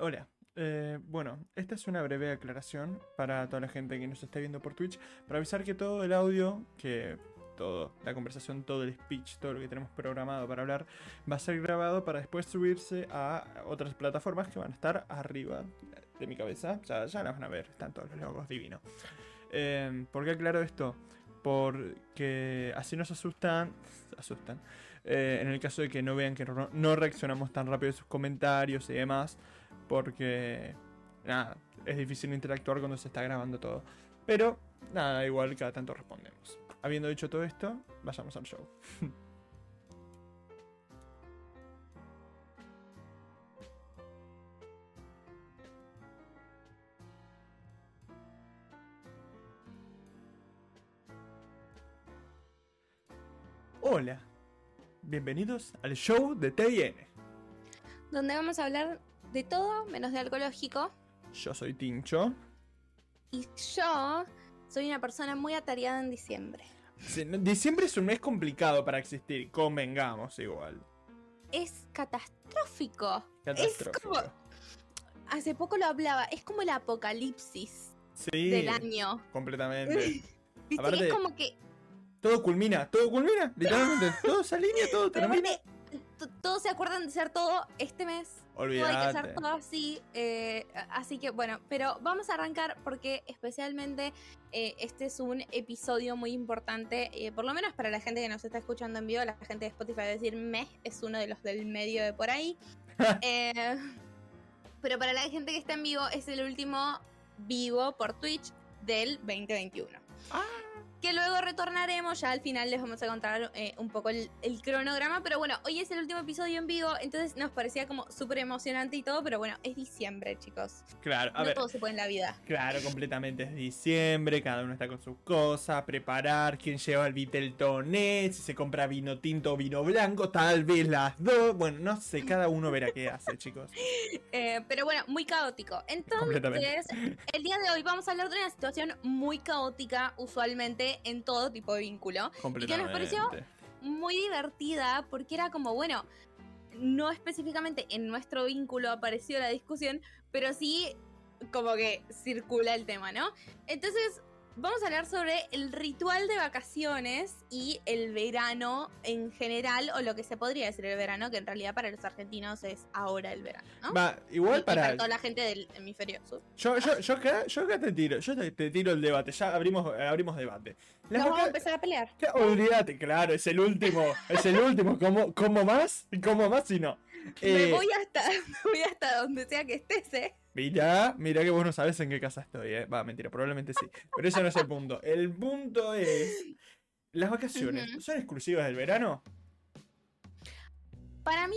Hola. Eh, bueno, esta es una breve aclaración para toda la gente que nos está viendo por Twitch, para avisar que todo el audio, que todo, la conversación, todo el speech, todo lo que tenemos programado para hablar, va a ser grabado para después subirse a otras plataformas que van a estar arriba de mi cabeza. Ya, ya las van a ver, están todos los logos divinos. Eh, ¿Por qué aclaro esto? Porque así nos asustan, asustan. eh, en el caso de que no vean que no reaccionamos tan rápido a sus comentarios y demás. Porque, nada, es difícil interactuar cuando se está grabando todo. Pero, nada, igual cada tanto respondemos. Habiendo dicho todo esto, vayamos al show. Hola, bienvenidos al show de TN. donde vamos a hablar de todo menos de algo lógico. Yo soy Tincho. Y yo soy una persona muy atareada en diciembre. Sí, no- Diciembre es un mes complicado para existir, convengamos igual. Es catastrófico. Catastrófico. como- Hace poco lo hablaba, es como el apocalipsis Sí, del año. completamente. ¿Viste? Aparte- Es como que Todo culmina, todo culmina, literalmente. todo se alinea, todo termina. aparte, todos se acuerdan de ser todo este mes. Todo hay que Olvídate. hacer todo así. eh, así que bueno, pero vamos a arrancar porque especialmente eh, este es un episodio muy importante, eh, por lo menos para la gente que nos está escuchando en vivo, la gente de Spotify va a decir mes es uno de los del medio de por ahí. Eh, pero para la gente que está en vivo es el último vivo por Twitch del 2021. Ah. Que luego retornaremos, ya al final les vamos a contar eh, un poco el, el cronograma, pero bueno, hoy es el último episodio en vivo, entonces nos parecía como súper emocionante y todo, pero bueno, es diciembre, chicos. Claro, a no ver. todo se puede en la vida. Claro, completamente es diciembre, cada uno está con sus cosas, preparar, quién lleva el Viteltoné, si se compra vino tinto o vino blanco, tal vez las dos, bueno, no sé, cada uno verá qué hace, chicos. Eh, pero bueno, muy caótico. Entonces, el día de hoy vamos a hablar de una situación muy caótica, usualmente en todo tipo de vínculo. Completamente. pareció? muy divertida porque era como, bueno, no específicamente en nuestro vínculo apareció la discusión, pero sí como que circula el tema, ¿no? Entonces, vamos a hablar sobre el ritual de vacaciones y el verano en general, o lo que se podría decir el verano, que en realidad para los argentinos es ahora el verano, ¿no? Va, Y- igual y para... toda la gente del hemisferio sur. Yo, yo, yo, acá, yo acá te tiro, yo te, te tiro el debate, ya abrimos, abrimos debate. Las Nos vamos a empezar a pelear. Olvídate, claro, es el último, es el último, como, como más, como más si no. Me Eh, voy hasta, me voy hasta donde sea que estés, ¿eh? Mira, mira que vos no sabes en qué casa estoy, eh. Va, mentira, probablemente sí. Pero ese no es el punto. El punto es. Las vacaciones. ¿son exclusivas del verano? Para mí,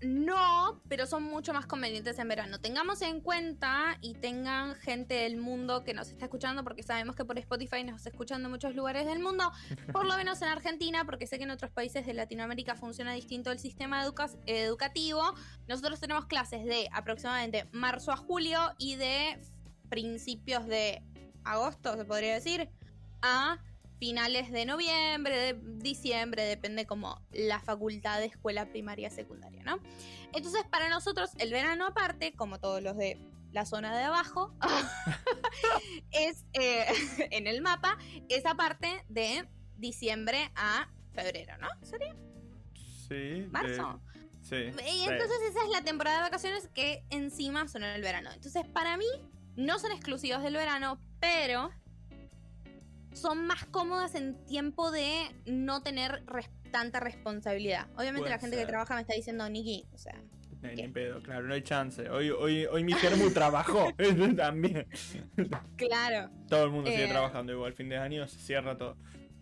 no, pero son mucho más convenientes en verano. Tengamos en cuenta y tengan gente del mundo que nos está escuchando, porque sabemos que por Spotify nos está escuchando en muchos lugares del mundo, por lo menos en Argentina, porque sé que en otros países de Latinoamérica funciona distinto el sistema educa- educativo. Nosotros tenemos clases de aproximadamente marzo a julio y de principios de agosto, se podría decir, a finales de noviembre, de diciembre, depende como la facultad de escuela primaria secundaria, ¿no? Entonces, para nosotros, el verano aparte, como todos los de la zona de abajo, es eh, en el mapa, esa parte de diciembre a febrero, ¿no? ¿Sería Sí. de- marzo? sí. Y entonces esa es la temporada de vacaciones que encima son en el verano. Entonces, para mí, no son exclusivos del verano, pero son más cómodas en tiempo de no tener res- tanta responsabilidad. Obviamente Puede la gente ser. que trabaja me está diciendo, Niki, o sea, Ni, pedo, claro, no hay chance. Hoy, hoy, hoy mi germu trabajó también. claro. Todo el mundo sigue Eh. trabajando igual, fin de año se cierra todo.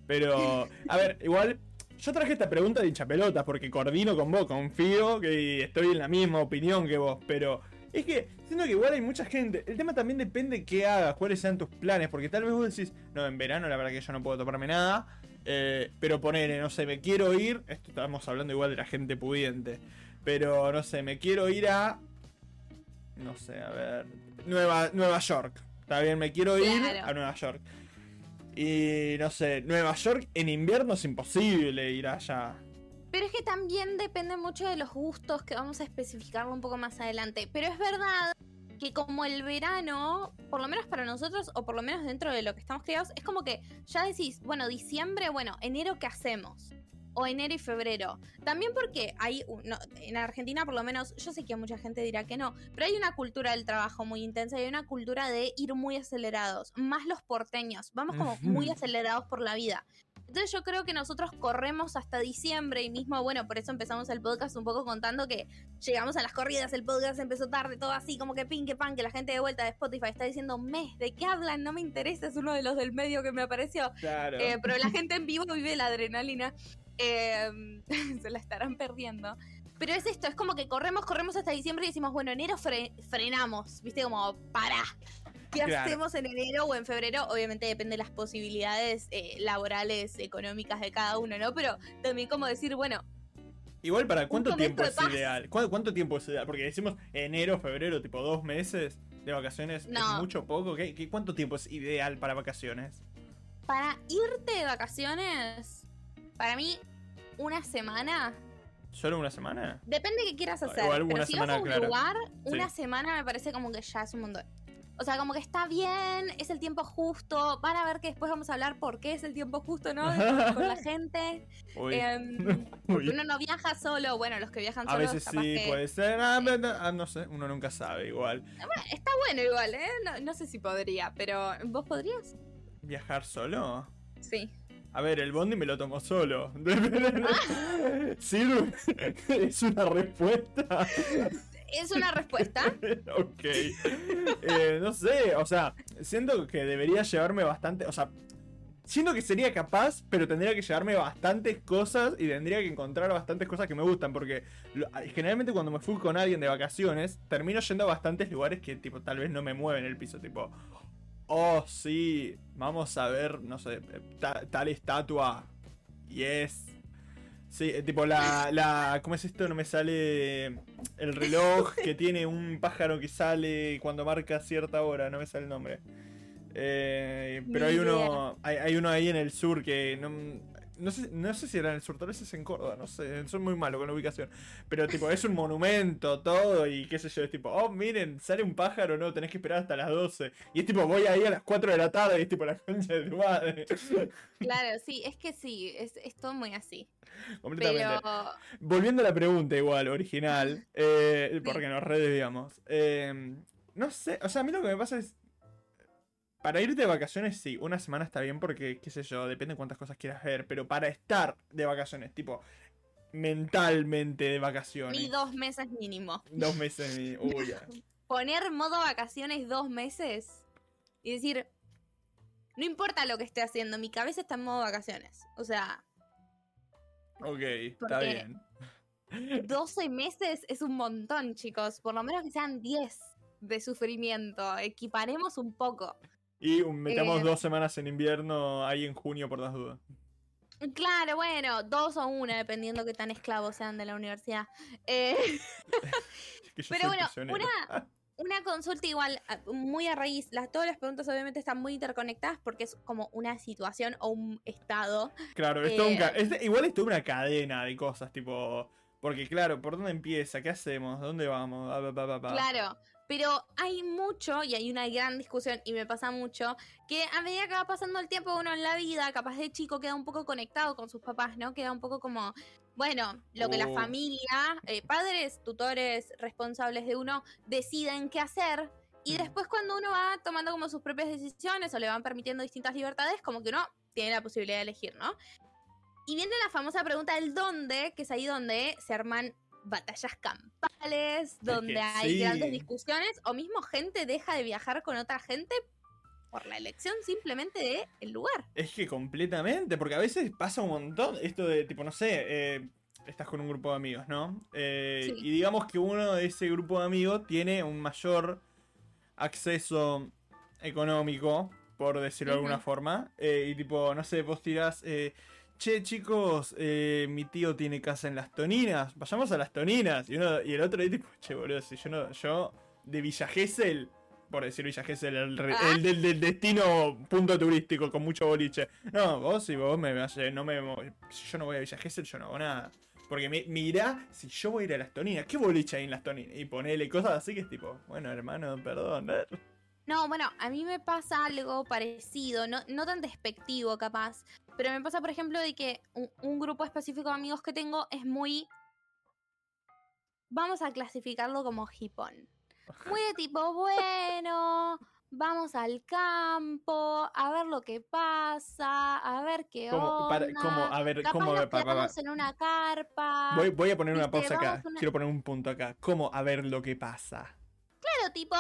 Pero, a ver, igual, yo traje esta pregunta de hincha pelotas porque coordino con vos, confío que estoy en la misma opinión que vos, pero es que siento que igual hay mucha gente. El tema también depende qué hagas, cuáles sean tus planes, porque tal vez vos decís, no, en verano la verdad que yo no puedo tomarme nada, eh, pero ponele, no sé, me quiero ir, esto estamos hablando igual de la gente pudiente, pero no sé, me quiero ir a, no sé, a ver, Nueva, Nueva York. Está bien, me quiero ir Claro. a Nueva York. Y no sé, Nueva York en invierno es imposible ir allá. Pero es que también depende mucho de los gustos que vamos a especificarlo un poco más adelante. Pero es verdad que como el verano, por lo menos para nosotros, o por lo menos dentro de lo que estamos criados, es como que ya decís, bueno, diciembre, bueno, enero, ¿qué hacemos? O enero y febrero. También porque hay, no, en Argentina por lo menos, yo sé que mucha gente dirá que no, pero hay una cultura del trabajo muy intensa y hay una cultura de ir muy acelerados, más los porteños, vamos como muy acelerados por la vida. Entonces yo creo que nosotros corremos hasta diciembre y mismo, bueno, por eso empezamos el podcast un poco contando que llegamos a las corridas, el podcast empezó tarde, todo así, como que pin, que pan, que la gente de vuelta de Spotify está diciendo, mes, ¿de qué hablan? No me interesa, es uno de los del medio que me apareció. Claro. Eh, pero la gente en vivo vive la adrenalina. Eh, se la estarán perdiendo. Pero es esto, es como que corremos, corremos hasta diciembre y decimos, bueno, enero fre- frenamos, ¿viste? Como, para. ¿Qué Claro. hacemos en enero o en febrero? Obviamente depende de las posibilidades eh, laborales, económicas de cada uno, ¿no? Pero también como decir, bueno, Igual para cuánto tiempo es paz. ideal. ¿Cuánto, cuánto tiempo es ideal? Porque decimos enero, febrero, tipo dos meses de vacaciones. No. ¿Es mucho poco? ¿Qué, qué- cuánto tiempo es ideal para vacaciones? para irte de vacaciones, para mí, una semana ¿Solo una semana? Depende de qué quieras O hacer. alguna pero si semana, vas a un claro. lugar, Sí. una semana me parece como que ya es un montón. O sea, como que está bien, es el tiempo justo. Van a ver que después vamos a hablar por qué es el tiempo justo, ¿no? Con la gente. Uy. Uy. uno no viaja solo. Bueno, los que viajan A solos, veces capaz sí, que- puede ser. Ah, ah, no sé, uno nunca sabe igual. Bueno, está bueno igual, ¿eh? No, no sé si podría, pero ¿vos podrías? ¿Viajar solo? Sí. A ver, el bondi me lo tomo solo. ¿Sirve? ¿Es una respuesta? Es una respuesta. ok. Eh, no sé, o sea, siento que debería llevarme bastante. O sea, siento que sería capaz, pero tendría que llevarme bastantes cosas y tendría que encontrar bastantes cosas que me gustan. Porque generalmente cuando me fui con alguien de vacaciones, termino yendo a bastantes lugares que, tipo, tal vez no me mueven el piso. Tipo, oh, sí, vamos a ver, no sé, ta- tal estatua. Yes. Sí, eh, tipo la, la. ¿Cómo es esto? No me sale el reloj que tiene un pájaro que sale cuando marca cierta hora, no me sale el nombre. Eh, pero hay uno. Hay, hay uno ahí en el sur que. No, no sé, no sé si era en el sur, tal vez es en Córdoba, no sé, soy muy malo con la ubicación. Pero tipo, es un monumento, todo, y qué sé yo, es tipo, oh, miren, sale un pájaro, no, tenés que esperar hasta las 12. Y es tipo, voy ahí a las 4 de la tarde, y es tipo la concha de tu madre. Claro, sí, es que sí, es, es todo muy así. Completamente. Pero Volviendo a la pregunta igual, original, eh, porque nos redesviamos. Eh, no sé, o sea, a mí lo que me pasa es... Para ir de vacaciones, sí, una semana está bien porque, qué sé yo, depende de cuántas cosas quieras ver, pero para estar de vacaciones, tipo, mentalmente de vacaciones. ni dos meses mínimo. Dos meses. y- Uy, ya. poner modo vacaciones dos meses y decir, no importa lo que esté haciendo, mi cabeza está en modo vacaciones. O sea, Ok, está bien. 12 meses es un montón, chicos. Por lo menos que sean 10 de sufrimiento. Equiparemos un poco. Y metamos Eh, dos semanas en invierno ahí en junio por las dudas. Claro, bueno, dos o una, dependiendo qué tan esclavos sean de la universidad. Eh, Que Pero bueno, prisionero. una- una consulta igual, muy a raíz. Las, todas las preguntas obviamente están muy interconectadas porque es como una situación o un estado. Claro, Eh, ca- es- igual es toda una cadena de cosas, tipo. Porque, claro, ¿por dónde empieza? ¿Qué hacemos? ¿Dónde vamos? Claro, pero hay mucho y hay una gran discusión y me pasa mucho que a medida que va pasando el tiempo uno en la vida, capaz de chico queda un poco conectado con sus papás, ¿no? Queda un poco como, bueno, lo que la Oh. familia, eh, padres, tutores, responsables de uno deciden qué hacer. Y Mm. después cuando uno va tomando como sus propias decisiones o le van permitiendo distintas libertades, como que uno tiene la posibilidad de elegir, ¿no? Y viene la famosa pregunta del dónde, que es ahí donde se arman batallas campales, donde que hay sí. grandes discusiones, o mismo gente deja de viajar con otra gente por la elección simplemente de el lugar. Es que completamente, porque a veces pasa un montón esto de, tipo, no sé, eh, estás con un grupo de amigos, ¿no? Eh, Sí. Y digamos que uno de ese grupo de amigos tiene un mayor acceso económico, por decirlo de alguna forma. eh, y tipo, no sé, vos tirás, che chicos, eh, mi tío tiene casa en las Toninas, vayamos a las Toninas. Y, uno, y el otro dice, tipo, che, boludo, si yo no, yo de Villa Gesell, por decir Villa Gesell, el, Ah. el del, del destino punto turístico con mucho boliche. No, vos si vos me vas, no me, si yo no voy a Villa Gesell, yo no hago nada. Porque mi- mirá si yo voy a ir a las toninas. ¿Qué boliche hay en las toninas? Y ponele cosas así que es tipo, bueno, hermano, perdón. ¿eh? No, bueno, a mí me pasa algo parecido, no, no tan despectivo capaz, pero me pasa, por ejemplo, de que un, un grupo específico de amigos que tengo es muy... Vamos a clasificarlo como hipón. Muy de tipo, bueno, vamos al campo, a ver lo que pasa, a ver qué Como, onda. para, como, a ver, Capaz ¿cómo? nos pa- pa- pa- quedamos en una carpa. Voy, voy a poner una pausa acá. vamos a una- Quiero poner un punto acá. ¿Cómo? A ver lo que pasa. Claro, tipo.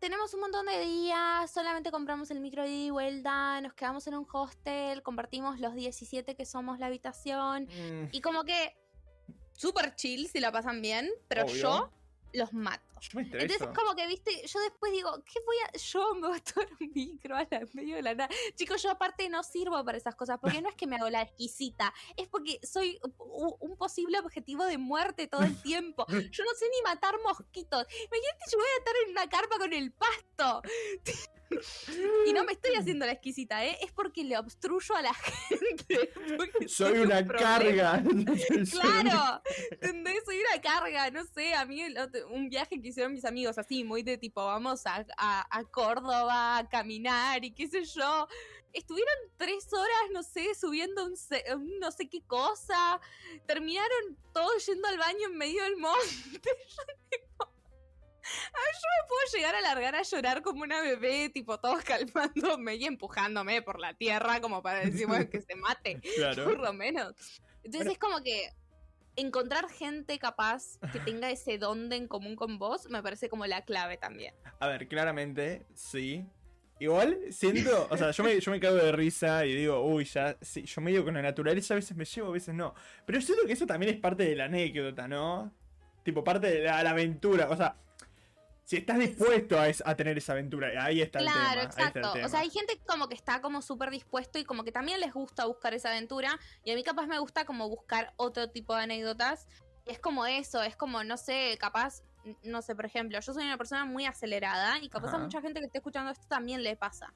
Tenemos un montón de días, solamente compramos el micro de ida y vuelta, nos quedamos en un hostel, compartimos los 17 que somos la habitación. Mm, Y como que. Súper chill si la pasan bien, pero Obvio. yo los mato. yo me estreso. Entonces, como que, viste, yo después digo, ¿qué voy a.? Yo me voy a tomar un micro a la medio de la nada. Chicos, yo aparte no sirvo para esas cosas, porque no es que me hago la exquisita, es porque soy un posible objetivo de muerte todo el tiempo. Yo no sé ni matar mosquitos. Imagínate, yo voy a estar en una carpa con el pasto. Y no me estoy haciendo la exquisita, ¿eh? Es porque le obstruyo a la gente. Soy un una carga. Claro, ¿entendés? Soy una carga, no sé, a mí un viaje que hicieron mis amigos así, muy de tipo, vamos a, a- a Córdoba a caminar y qué sé yo. Estuvieron tres horas, no sé, subiendo un, un no sé qué cosa. Terminaron todos yendo al baño en medio del monte. Yo, tipo, yo me puedo llegar a largar a llorar como una bebé, tipo, todos calmándome y empujándome por la tierra como para decir, bueno, que se mate Claro. por lo menos. Entonces Bueno. es como que encontrar gente capaz que tenga ese don de en común con vos me parece como la clave también. A ver, claramente, sí. Igual siento, o sea, yo me, yo me cago de risa y digo, uy, ya, sí, yo medio con la naturaleza a veces me llevo, a veces no. Pero siento que eso también es parte de la anécdota, ¿no? Tipo, parte de la, la aventura, o sea, si estás dispuesto a, es- a tener esa aventura, ahí está el tema. Claro, el exacto. tema. O sea, hay gente como que está como súper dispuesto y como que también les gusta buscar esa aventura. Y a mí capaz me gusta como buscar otro tipo de anécdotas. Y es como eso, es como, no sé, capaz, no sé, por ejemplo, yo soy una persona muy acelerada y capaz a mucha gente que esté escuchando esto también le pasa.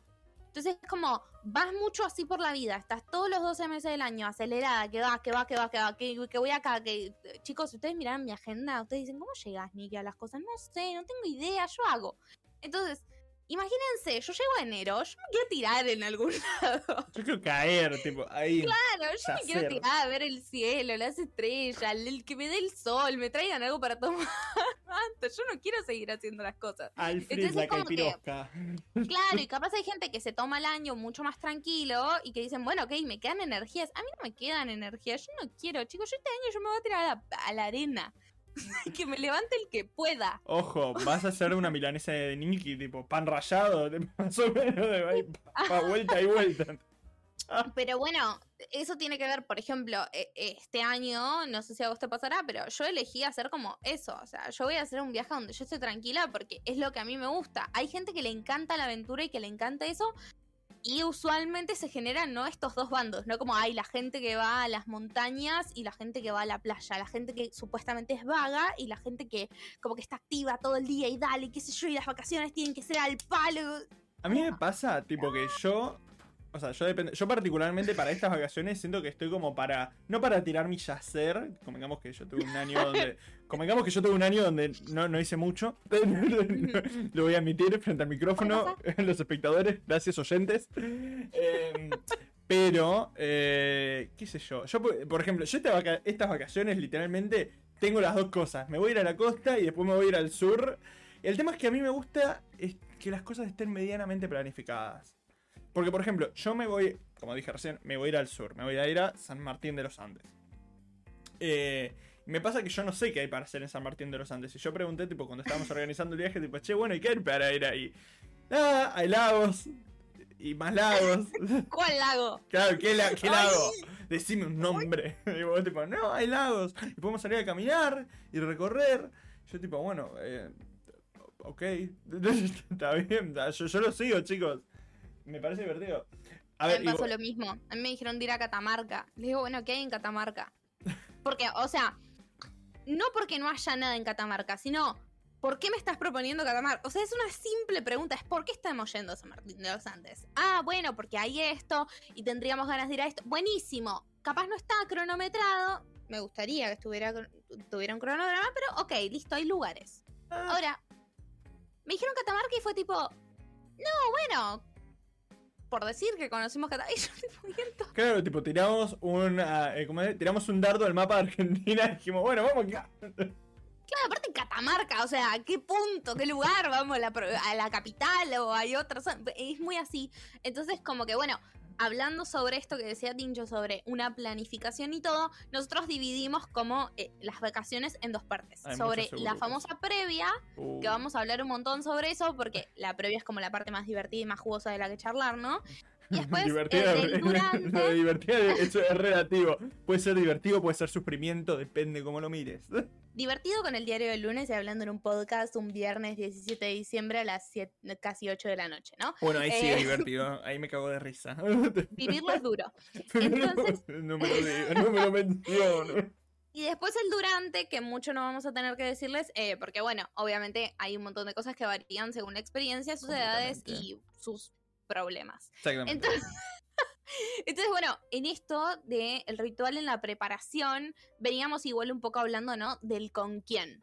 Entonces es como, vas mucho así por la vida, estás todos los 12 meses del año acelerada, que va, que va, que va, que va, que, voy acá, que... Chicos, si ustedes miran mi agenda, ustedes dicen, ¿cómo llegas, Niki, a las cosas? No sé, no tengo idea, yo hago. Entonces, imagínense, yo llego a enero, yo me quiero tirar en algún lado. Yo quiero caer, tipo, ahí. Claro, yo me quiero tirar a ver el cielo, las estrellas, el, que me dé el sol, me traigan algo para tomar. Yo no quiero seguir haciendo las cosas. Alfred Entonces la como que-. Claro, y capaz hay gente que se toma el año mucho más tranquilo y que dicen, bueno, ok, me quedan energías. A mí no me quedan energías, yo no quiero, chicos, yo este año yo me voy a tirar a la, a la arena. que me levante el que pueda. Ojo, vas a hacer una milanesa de Niki, tipo, pan rallado, de- más o menos, de ahí, pa, pa, vuelta y vuelta. Pero bueno, eso tiene que ver, por ejemplo, e- este año, no sé si a vos te pasará, pero yo elegí hacer como eso. O sea, yo voy a hacer un viaje donde yo esté tranquila porque es lo que a mí me gusta. Hay gente que le encanta la aventura y que le encanta eso. Y usualmente se generan, ¿no? Estos dos bandos, ¿no? Como hay la gente que va a las montañas y la gente que va a la playa. La gente que supuestamente es vaga y la gente que como que está activa todo el día y dale, qué sé yo, y las vacaciones tienen que ser al palo. A mí me pasa, tipo, que yo. O sea, yo depende. Yo, particularmente, para estas vacaciones, siento que estoy como para. No para tirar mi yacer. Convengamos que yo tuve un año donde. Convengamos que yo tuve un año donde no, no hice mucho. Lo voy a admitir frente al micrófono. Los espectadores, gracias, oyentes. Eh, pero, eh, qué sé yo. Yo, por ejemplo, yo esta vaca- estas vacaciones, literalmente, tengo las dos cosas. Me voy a ir a la costa y después me voy a ir al sur. El tema es que a mí me gusta es que las cosas estén medianamente planificadas. Porque, por ejemplo, yo me voy, como dije recién, me voy a ir al sur. Me voy a ir a San Martín de los Andes. Eh, me pasa que yo no sé qué hay para hacer en San Martín de los Andes. Y yo pregunté, tipo, cuando estábamos organizando el viaje, tipo, che, bueno, ¿y qué hay para ir ahí? Ah, hay lagos. Y más lagos. ¿Cuál lago? claro, ¿qué, la- qué Ay. lago? Decime un nombre. Y vos, tipo, no, hay lagos. Y podemos salir a caminar y recorrer. Yo, tipo, bueno, eh, ok. Está bien, yo, yo lo sigo, chicos. Me parece divertido. A ver, mí me pasó lo mismo. A mí me dijeron de ir a Catamarca. Les digo, bueno, ¿qué hay en Catamarca? Porque, o sea, no porque no haya nada en Catamarca, sino, ¿por qué me estás proponiendo Catamarca? O sea, es una simple pregunta, es ¿por qué estamos yendo a San Martín de los Andes? Ah, bueno, porque hay esto y tendríamos ganas de ir a esto. Buenísimo. capaz no está cronometrado. Me gustaría que estuviera tuviera un cronograma, pero ok, listo, hay lugares. Ah, Ahora, me dijeron Catamarca y fue tipo, no, bueno, por decir que conocimos Catamarca. Y yo tipo. Claro, tipo, tiramos un, ah, eh, ¿cómo es? tiramos un dardo al mapa de Argentina y dijimos, bueno, vamos acá. Claro, aparte Catamarca, o sea, ¿a qué punto, qué lugar vamos a la, pro- a la capital o hay otros? Es muy así. Entonces, como que bueno, hablando sobre esto que decía Tincho sobre una planificación y todo, nosotros dividimos como eh, las vacaciones en dos partes. Hay sobre la famosa previa, Uh, que vamos a hablar un montón sobre eso, porque la previa es como la parte más divertida y más jugosa de la que charlar, ¿no? Y después, divertida, durante. lo de divertida, eso es relativo. Puede ser divertido, puede ser sufrimiento, depende cómo lo mires. Divertido con el diario del lunes y hablando en un podcast un viernes 17 de diciembre a las 7, casi 8 de la noche, ¿no? Bueno, ahí sí Eh. es divertido, ahí me cago de risa. Vivirlo es duro. Entonces- no me lo no me lo menciones. Y después el durante, que mucho no vamos a tener que decirles, eh, porque bueno, obviamente hay un montón de cosas que varían según la experiencia, sus edades y sus problemas. Exactamente. Entonces, entonces bueno, en esto del el ritual en la preparación, veníamos igual un poco hablando, ¿no? Del con quién.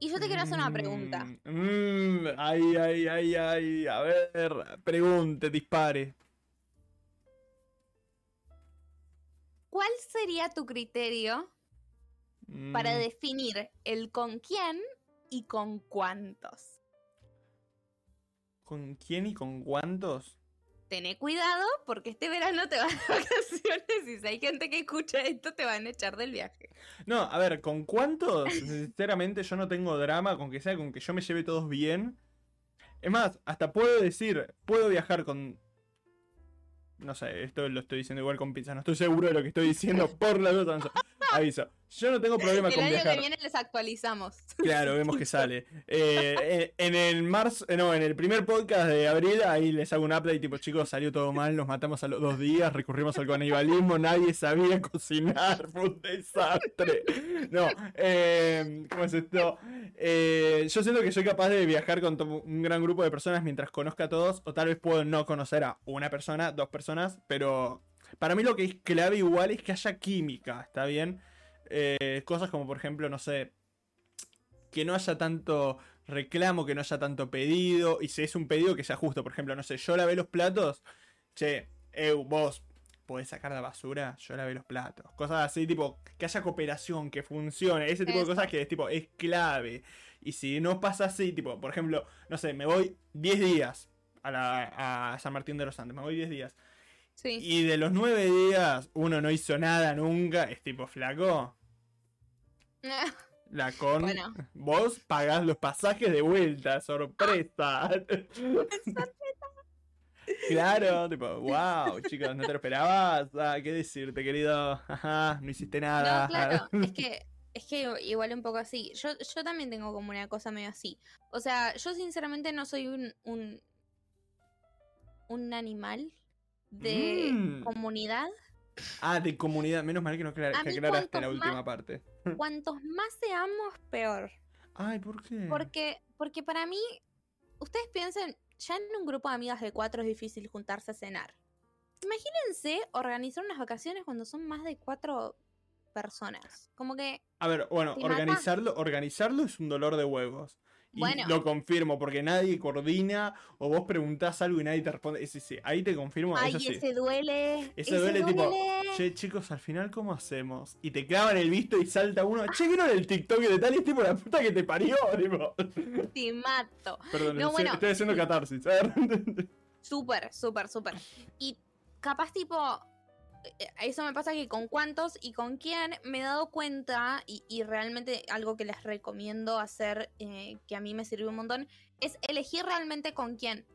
Y yo te quiero hacer una pregunta. Mm, mm, ay, ay, ay, ay. A ver, pregunte, dispare. ¿Cuál sería tu criterio para Mm, definir el con quién y con cuántos? ¿Con quién y con cuántos? Tené cuidado porque este verano te vas de vacaciones y si hay gente que escucha esto te van a echar del viaje. No, a ver, ¿con cuántos? Sinceramente yo no tengo drama con que sea con que yo me lleve todos bien. Es más, hasta puedo decir, puedo viajar con... No sé, esto lo estoy diciendo igual con pizza, no estoy seguro de lo que estoy diciendo por la duda. Aviso, yo no tengo problema El con año viajar. que viene les actualizamos. Claro, vemos que sale. Eh, en, en el marzo, eh, no, en el primer podcast de abril, ahí les hago un update, tipo, chicos, salió todo mal, nos matamos a los dos días, recurrimos al canibalismo, nadie sabía cocinar, fue un desastre. No, eh, ¿cómo es esto? Eh, yo siento que soy capaz de viajar con un gran grupo de personas mientras conozca a todos, o tal vez puedo no conocer a una persona, dos personas, pero para mí lo que es clave igual es que haya química, ¿está bien? Eh, cosas como, por ejemplo, no sé, que no haya tanto reclamo, que no haya tanto pedido, y si es un pedido que sea justo, por ejemplo, no sé, yo lavé los platos, che, eu, vos podés sacar la basura, yo lavé los platos, cosas así, tipo, que haya cooperación, que funcione, ese tipo de cosas que es tipo, es clave, y si no pasa así, tipo, por ejemplo, no sé, me voy 10 días a, la, a San Martín de los Andes, me voy 10 días, Sí. y de los 9 días uno no hizo nada nunca, es tipo, flaco, la con. Bueno. Vos pagás los pasajes de vuelta, sorpresa. claro, tipo, wow, chicos, no te lo esperabas. Ah, ¿Qué decirte, querido? Ajá, no hiciste nada. No, claro, es que, es que igual un poco así. Yo, yo también tengo como una cosa medio así. O sea, yo sinceramente no soy un, un, un animal de Mm. comunidad. Ah, de comunidad. Menos mal que no aclar- que aclaraste la última más- parte. Cuantos más seamos, peor. Ay, ¿por qué? Porque, porque para mí, ustedes piensen, ya en un grupo de amigas de cuatro es difícil juntarse a cenar. Imagínense organizar unas vacaciones cuando son más de cuatro personas. Como que, A ver, bueno, organizarlo, organizarlo es un dolor de huevos. Y Bueno. lo confirmo, porque nadie coordina o vos preguntás algo y nadie te responde. Sí, sí, ahí te confirmo, ay, eso sí. ese duele. Ese duele tipo, che, chicos, al final, ¿cómo hacemos? Y te clavan el visto y salta uno, che, ¿vieron el TikTok de tal? Y es tipo, la puta que te parió, tipo. Te mato. Perdón, No, estoy, bueno. estoy haciendo catarsis. Súper, súper, súper. Y capaz tipo, eso me pasa que con cuántos y con quién me he dado cuenta y, y realmente algo que les recomiendo hacer, eh, que a mí me sirvió un montón, es elegir realmente con quién.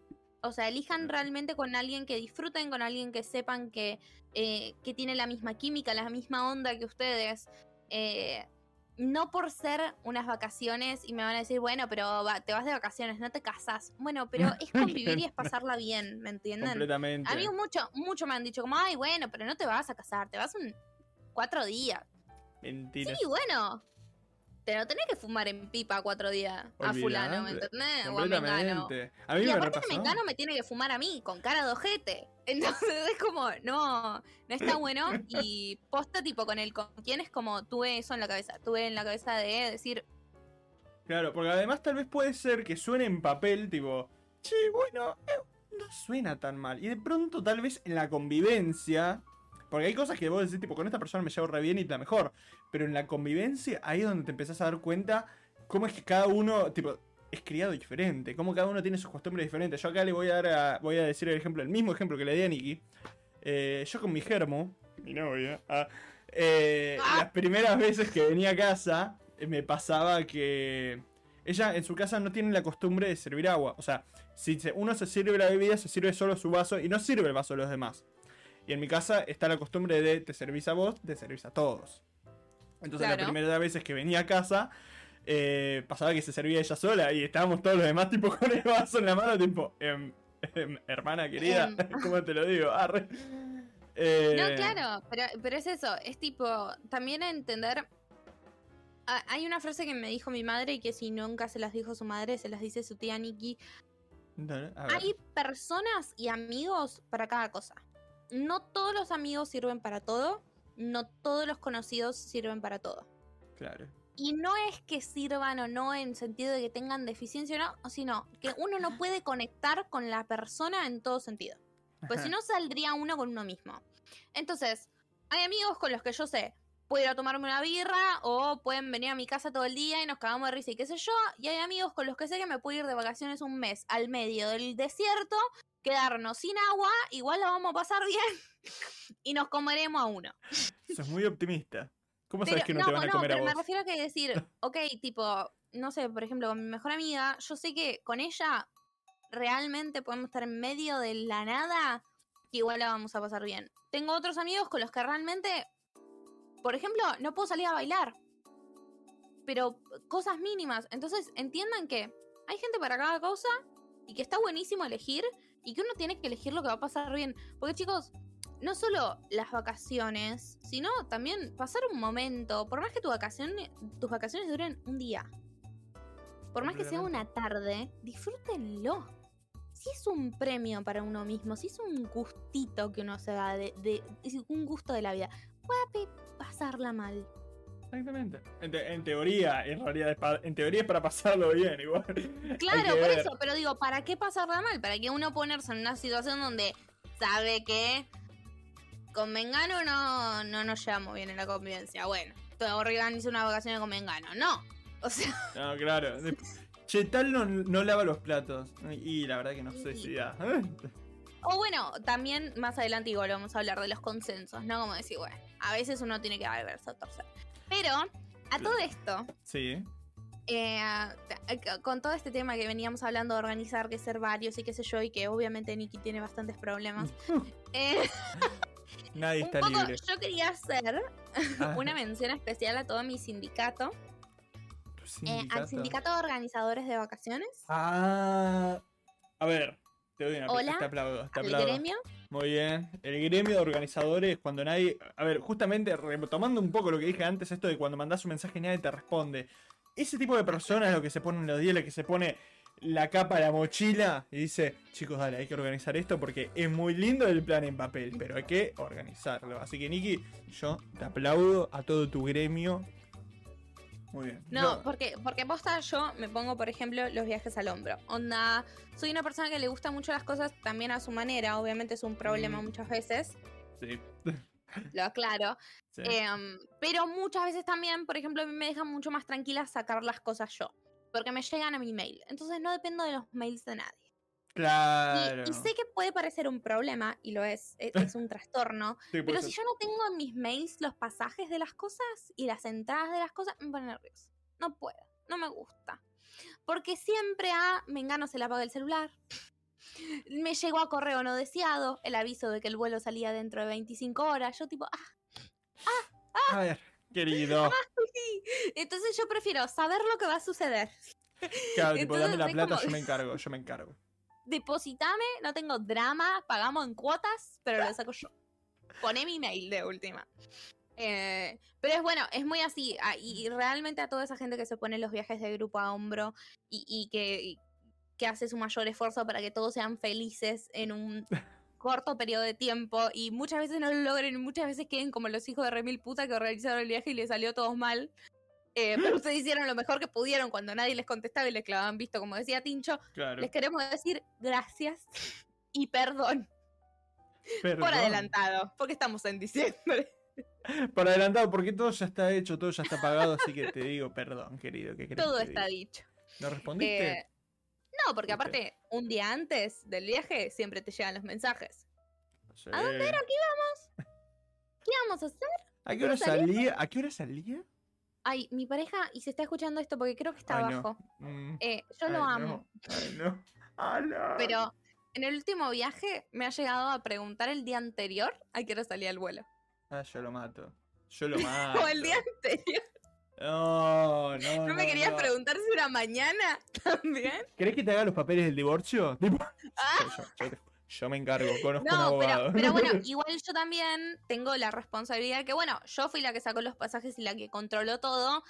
O sea, elijan realmente con alguien que disfruten, con alguien que sepan que, eh, que tiene la misma química, la misma onda que ustedes. Eh, no por ser unas vacaciones y me van a decir, bueno, pero va- te vas de vacaciones, no te casas. Bueno, pero es convivir y es pasarla bien, ¿me entienden? Completamente. A mí mucho, mucho me han dicho como, ay, bueno, pero no te vas a casar, te vas un cuatro días. Mentira. Sí, bueno. Te lo tenés que fumar en pipa cuatro días a fulano, ¿me entendés? O a Mengano. Completamente. A mí Y me aparte repasó. Mengano me tiene que fumar a mí, con cara de ojete. Entonces es como, no, no está bueno. Y posta tipo con el con quién es como tuve eso en la cabeza. Tuve en la cabeza de decir, Claro, porque además tal vez puede ser que suene en papel, tipo, che, bueno, eh, no suena tan mal. Y de pronto tal vez en la convivencia, porque hay cosas que vos decís, tipo, con esta persona me llevo re bien y la mejor. Pero en la convivencia, ahí es donde te empezás a dar cuenta cómo es que cada uno, tipo, es criado diferente, cómo cada uno tiene sus costumbres diferentes. Yo acá le voy a dar a- voy a decir el ejemplo, el mismo ejemplo que le di a Nikki. Eh, yo con mi germo, mi novia, ah, eh, Ah. las primeras veces que venía a casa, eh, me pasaba que ella en su casa no tiene la costumbre de servir agua. O sea, si uno se sirve la bebida, se sirve solo su vaso y no sirve el vaso de los demás. Y en mi casa está la costumbre de te servís a vos, te servís a todos. Entonces Claro. la primera vez que venía a casa, eh, pasaba que se servía ella sola y estábamos todos los demás tipo con el vaso en la mano, tipo, em, em, hermana querida, Em. ¿cómo te lo digo? Arre. Eh, No, claro, pero, pero es eso, es tipo, también entender... Ah, Hay una frase que me dijo mi madre y que si nunca se las dijo su madre, se las dice su tía Nikki. Hay personas y amigos para cada cosa. No todos los amigos sirven para todo, no todos los conocidos sirven para todo. Claro. Y no es que sirvan o no en sentido de que tengan deficiencia o no, sino que uno no puede conectar con la persona en todo sentido. Pues si no saldría uno con uno mismo. Entonces, hay amigos con los que yo sé, puedo ir a tomarme una birra o pueden venir a mi casa todo el día y nos cagamos de risa y qué sé yo. Y hay amigos con los que sé que me puedo ir de vacaciones un mes al medio del desierto, quedarnos sin agua, igual la vamos a pasar bien y nos comeremos a uno. Sos muy optimista. ¿Cómo sabes que no, te van a comer a pero me vos? refiero a que decir, ok, tipo, no sé, por ejemplo, con mi mejor amiga, yo sé que con ella realmente podemos estar en medio de la nada, que igual la vamos a pasar bien. Tengo otros amigos con los que realmente, por ejemplo, no puedo salir a bailar. Pero cosas mínimas. Entonces, entiendan que hay gente para cada cosa y que está buenísimo elegir y que uno tiene que elegir lo que va a pasar bien. Porque chicos, no solo las vacaciones, sino también pasar un momento, por más que tu vacación, tus vacaciones duren un día, por más que sea una tarde, disfrútenlo. Si es un premio para uno mismo, si es un gustito que uno se da, de, de- un gusto de la vida, puede pasarla mal. Exactamente. En, te- en teoría, en realidad, es pa- en teoría es para pasarlo bien, igual. Claro, por eso, pero digo, ¿para qué pasarla mal? ¿Para que uno ponerse en una situación donde sabe que con Mengano no, no nos llevamos bien en la convivencia? Bueno, te organizo una vacación con Mengano. No. O sea, No, claro. De- Che, tal no, no lava los platos. Y la verdad que no sé si da. o bueno, también más adelante igual vamos a hablar de los consensos, ¿no? Como decir, bueno, a veces uno tiene que verse a torcer. Pero, a todo esto, Sí. eh, con todo este tema que veníamos hablando de organizar, que ser varios y qué sé yo, y que obviamente Nikki tiene bastantes problemas. eh, Nadie un está poco, libre. yo quería hacer Ah, una mención especial a todo mi sindicato, tu eh, al sindicato de organizadores de vacaciones, Ah. A ver, te doy una Hola, te aplaudo. Te al aplaudo. gremio. Muy bien. El gremio de organizadores, cuando nadie. A ver, justamente retomando un poco lo que dije antes, esto de cuando mandas un mensaje y nadie te responde. Ese tipo de personas, lo que se pone en los días, que se pone la capa, la mochila y dice: Chicos, dale, hay que organizar esto porque es muy lindo el plan en papel, pero hay que organizarlo. Así que, Niki, yo te aplaudo a todo tu gremio. Muy bien. No, porque, porque posta yo me pongo, por ejemplo, los viajes al hombro. Onda, soy una persona que le gusta mucho las cosas también a su manera. Obviamente es un problema Mm. muchas veces, Sí. lo aclaro. sí. Em, pero muchas veces también, por ejemplo, a mí me deja mucho más tranquila sacar las cosas yo. Porque me llegan a mi mail. Entonces no dependo de los mails de nadie. Claro. Y, sé que puede parecer un problema, y lo es, e- es, un trastorno. Sí, Pero ser. si yo no tengo en mis mails los pasajes de las cosas y las entradas de las cosas, me pone nerviosa. No puedo, no me gusta. Porque siempre a Mengano se le apaga el celular. Me llegó a correo no deseado el aviso de que el vuelo salía dentro de 25 horas. Yo tipo, ah, A ver, querido. sí. Entonces yo prefiero saber lo que va a suceder. Claro, tipo, dame la Entonces, plata, como- yo me encargo, yo me encargo. Depositame, no tengo drama, pagamos en cuotas, pero lo saco yo. Poné mi mail de última. Eh, pero es bueno, es muy así. ah, Y realmente a toda esa gente que se pone los viajes de grupo a hombro y, y que, y que hace su mayor esfuerzo para que todos sean felices en un corto periodo de tiempo y muchas veces no lo logren muchas veces queden como los hijos de Remil puta que organizaron el viaje y les salió todos mal. Eh, pero ustedes hicieron lo mejor que pudieron cuando nadie les contestaba y les clavaban visto, como decía Tincho. Claro. Les queremos decir gracias y perdón, Perdón. por adelantado, porque estamos en diciembre. Por adelantado, porque todo ya está hecho, todo ya está pagado, así que te digo perdón, querido. ¿qué Todo que está diga? dicho. ¿No respondiste? Eh, no, porque aparte, un día antes del viaje siempre te llegan los mensajes. Sí. ¿A dónde era que íbamos? ¿Qué íbamos a hacer? ¿A qué hora salía? ¿A qué hora salía? Ay, mi pareja, y se está escuchando esto porque creo que está Ay, no. abajo. Mm, Eh, yo ay, lo no. amo. Ay, no. Ah, no. Pero en el último viaje me ha llegado a preguntar el día anterior a qué hora salía el vuelo. Ah, yo lo mato. Yo lo mato. O el día anterior. No, no. ¿No me querías no. preguntar si era mañana también? ¿Querés que te haga los papeles del divorcio? Ah, yo, yo te- yo me encargo, conozco un no, abogado. pero, pero bueno, igual yo también tengo la responsabilidad que, bueno, yo fui la que sacó los pasajes y la que controló todo.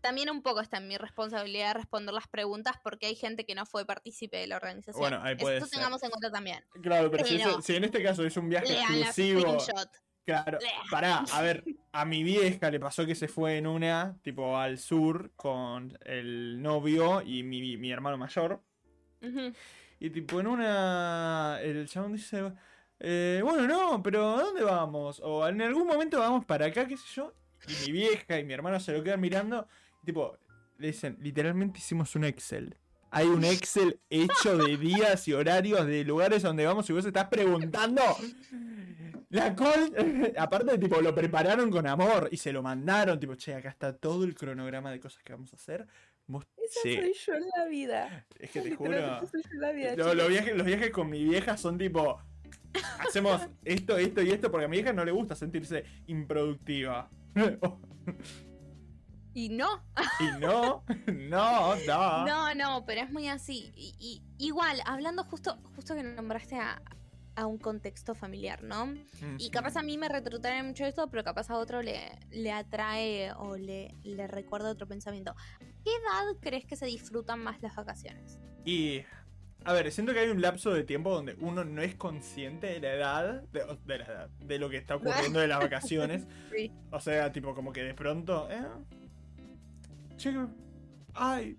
También un poco está en mi responsabilidad responder las preguntas porque hay gente que no fue partícipe de la organización. Bueno, ahí puede Esto ser. tengamos en cuenta también. Claro, pero si, eso- si en este caso es un viaje exclusivo. screenshot. Claro, Lea. pará, a ver, a mi vieja le pasó que se fue en una, tipo al sur, con el novio y mi, mi hermano mayor. Ujú. Y tipo en una, el chabón dice, eh, bueno, no, pero ¿a dónde vamos? O en algún momento vamos para acá, qué sé yo. Y mi vieja y mi hermano se lo quedan mirando. Y tipo, le dicen, literalmente hicimos un Excel. Hay un Excel hecho de días y horarios de lugares donde vamos y vos estás preguntando. La col, aparte, tipo, lo prepararon con amor y se lo mandaron. Tipo, che, acá está todo el cronograma de cosas que vamos a hacer. Esa che, soy yo en la vida. es que te juro. soy yo en la vida, Lo- los, viajes, los viajes con mi vieja son tipo. Hacemos esto, esto y esto porque a mi vieja no le gusta sentirse improductiva. Y no, y no, no, no. no, no, pero es muy así. Y, y- igual, hablando justo, justo que nombraste a, a un contexto familiar, ¿no? Y capaz a mí me retrotrae mucho esto, pero capaz a otro le, le atrae o le, le recuerda otro pensamiento. ¿Qué edad crees que se disfrutan más las vacaciones? Y. A ver, siento que hay un lapso de tiempo donde uno no es consciente de la edad, de, de la edad, de lo que está ocurriendo de las vacaciones. Sí. O sea, tipo, como que de pronto. ¿eh? Che, ay,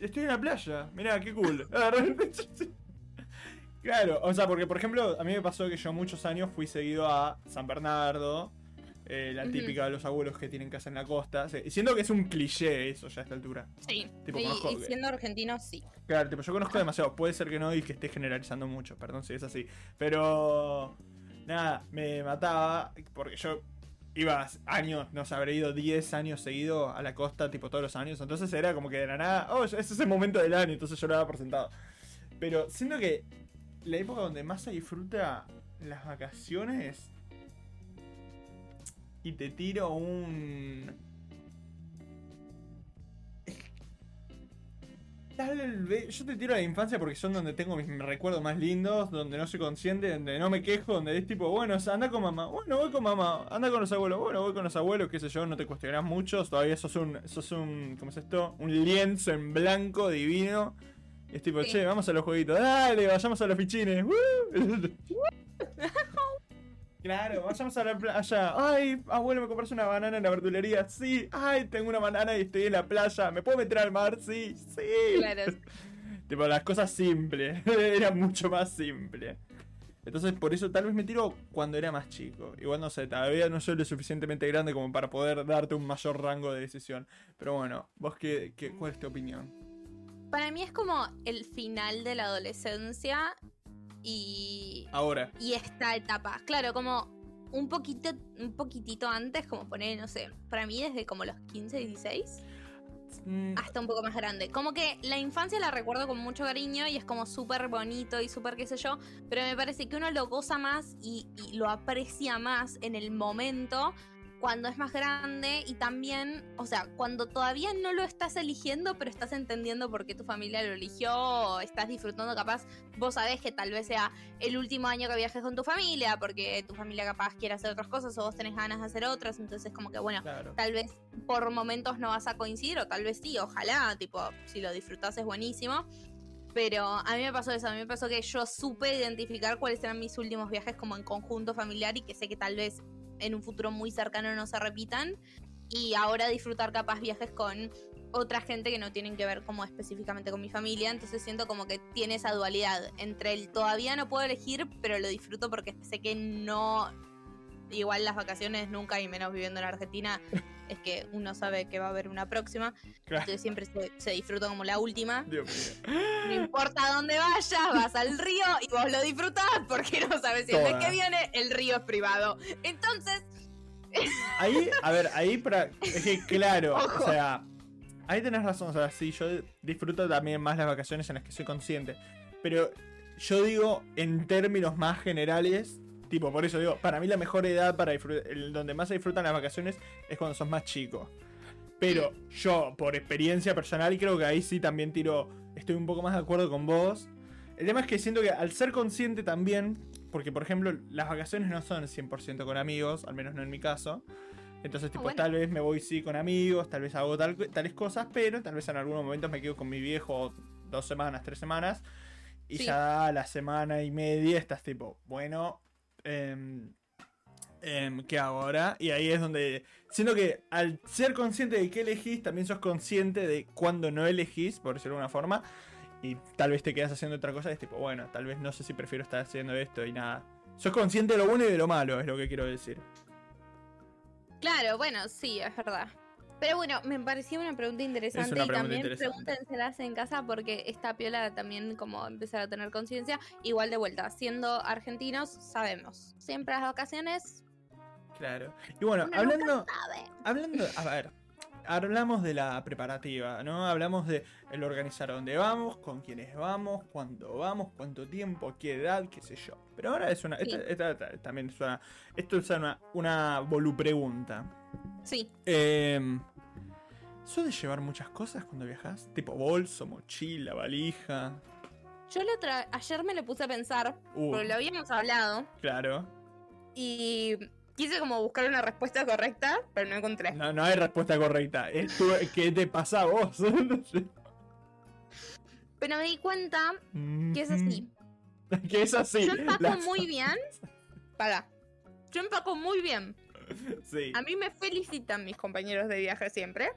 estoy en la playa. Mirá, qué cool. claro, o sea, porque por ejemplo, a mí me pasó que yo muchos años fui seguido a San Bernardo. eh, la típica de los abuelos que tienen casa en la costa. Sí, siento que es un cliché eso ya a esta altura. Sí. Tipo, y, conozco y que- siendo argentino, sí. Claro, tipo, yo conozco demasiado. Puede ser que no y que esté generalizando mucho, perdón si es así. Pero. Nada, me mataba porque yo iba años, no sé, habré ido 10 años seguido a la costa, tipo todos los años. Entonces era como que de la nada, oh, ese es el momento del año, entonces yo lo daba por sentado. Pero siento que la época donde más se disfruta las vacaciones. Y te tiro un. Tal vez- Yo te tiro a la infancia porque son donde tengo mis recuerdos más lindos, donde no soy consciente, donde no me quejo, donde es tipo, bueno, anda con mamá, bueno, voy con mamá, anda con los abuelos, bueno, voy con los abuelos, qué sé yo, no te cuestionarás mucho, todavía sos un, sos un, ¿cómo es esto? Un lienzo en blanco divino. Es tipo, Sí. che, vamos a los jueguitos, dale, vayamos a los fichines. Claro, vayamos a la playa. Ay, abuelo, ¿me compras una banana en la verdulería? Sí. Ay, tengo una banana y estoy en la playa. ¿Me puedo meter al mar? Sí, sí. Claro. Tipo, las cosas simples. era mucho más simple. Entonces, por eso tal vez me tiro cuando era más chico. Igual no sé, todavía no soy lo suficientemente grande como para poder darte un mayor rango de decisión. Pero bueno, ¿vos qué, qué, cuál es tu opinión? Para mí es como el final de la adolescencia y, Ahora. y esta etapa. Claro, como un poquito, un poquitito antes, como poner, no sé, para mí desde como los 15, 16 mm, hasta un poco más grande. Como que la infancia la recuerdo con mucho cariño y es como súper bonito y súper qué sé yo, pero me parece que uno lo goza más y, y lo aprecia más en el momento cuando es más grande y también, o sea, cuando todavía no lo estás eligiendo, pero estás entendiendo por qué tu familia lo eligió, o estás disfrutando, capaz vos sabés que tal vez sea el último año que viajes con tu familia, porque tu familia capaz quiere hacer otras cosas o vos tenés ganas de hacer otras, entonces como que bueno, Claro. tal vez por momentos no vas a coincidir, o tal vez sí, ojalá, tipo, si lo disfrutás es buenísimo. Pero a mí me pasó eso, a mí me pasó que yo supe identificar cuáles eran mis últimos viajes como en conjunto familiar y que sé que tal vez en un futuro muy cercano no se repitan. Y ahora disfrutar capaz viajes con otra gente que no tienen que ver como específicamente con mi familia. Entonces siento como que tiene esa dualidad entre el todavía no puedo elegir, pero lo disfruto porque sé que no... Igual las vacaciones nunca y menos viviendo en Argentina es que uno sabe que va a haber una próxima. Claro. Entonces siempre se, se disfruta como la última. Dios mío. No importa dónde vayas, vas al río y vos lo disfrutás porque no sabes si el mes Toda. que viene el río es privado. Entonces, Ahí, a ver, ahí para. Es que claro, Ojo. o sea. Ahí tenés razón, o sea, sí, yo disfruto también más las vacaciones en las que soy consciente. Pero yo digo, en términos más generales, tipo, por eso digo, para mí la mejor edad para el donde más se disfrutan las vacaciones es cuando sos más chico. Pero yo, por experiencia personal, creo que ahí sí también tiro, estoy un poco más de acuerdo con vos. El tema es que siento que al ser consciente también, porque por ejemplo las vacaciones no son 100% con amigos, al menos no en mi caso. Entonces, tipo, bueno. tal vez me voy sí con amigos, tal vez hago tal- tales cosas, pero tal vez en algunos momentos me quedo con mi viejo dos semanas, tres semanas. Y Sí. ya a la semana y media estás tipo, bueno, em, em, ¿qué hago ahora? Y ahí es donde. Siento que al ser consciente de qué elegís, también sos consciente de cuándo no elegís, por decirlo de alguna forma. Y tal vez te quedas haciendo otra cosa y es tipo, bueno, tal vez no sé si prefiero estar haciendo esto y nada. Sos consciente de lo bueno y de lo malo, es lo que quiero decir. claro, bueno, sí, es verdad. Pero bueno, me pareció una pregunta interesante una y también interesante. pregúntenselas en casa porque esta piola también como empezar a tener conciencia. Igual de vuelta, siendo argentinos, sabemos. Siempre las vacaciones, Claro. Y bueno, uno hablando. Hablando, a ver, hablamos de la preparativa, ¿no? Hablamos de el organizar dónde vamos, con quiénes vamos, cuándo vamos, cuánto tiempo, qué edad, qué sé yo. Pero ahora es una, esta, Sí. esta- esta también es una, esto es una, una volupregunta. Sí, Eh, ¿Sos de llevar muchas cosas cuando viajas? Tipo bolso, mochila, valija. yo la otra, ayer me lo puse a pensar, Uh, porque lo habíamos hablado, claro. y quise como buscar una respuesta correcta, pero no encontré. No, no hay respuesta correcta. Es tu- ¿Qué te pasa a vos? Pero me di cuenta que es así. que es así. Yo empaco Las- muy bien. Para. Yo empaco muy bien. Sí. A mí me felicitan mis compañeros de viaje siempre.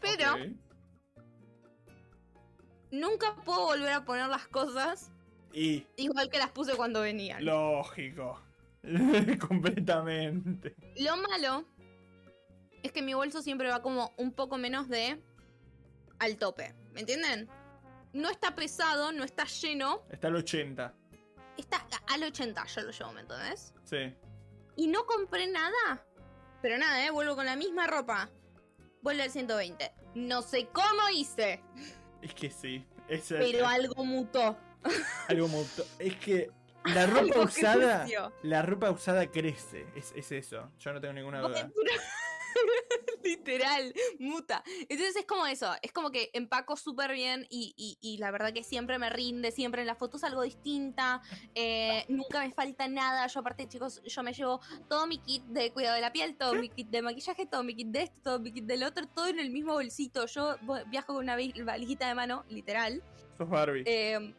Pero nunca puedo volver a poner las cosas Y igual que las puse cuando venían. lógico. Completamente. Lo malo es que mi bolso siempre va como un poco menos de al tope. ¿Me entienden? No está pesado, no está lleno. Está el 80. Está al 80, yo lo llevo, ¿me entendés? Sí. Y no compré nada. Pero nada, ¿eh? Vuelvo con la misma ropa. Vuelvo al 120. No sé cómo hice, Es que sí. Es pero algo mutó. algo muy- Es que la ropa usada. La ropa usada crece. Es, es eso. Yo no tengo ninguna duda. Literal, muta. Entonces es como eso, es como que empaco súper bien y, y- y la verdad que siempre me rinde, siempre en las fotos algo distinta, eh, nunca me falta nada. Yo aparte chicos, yo me llevo todo mi kit de cuidado de la piel, todo mi kit de maquillaje, todo mi kit de esto, todo mi kit del otro, todo en el mismo bolsito. Yo viajo con una valijita de mano, literal. Sos Barbie. Eh,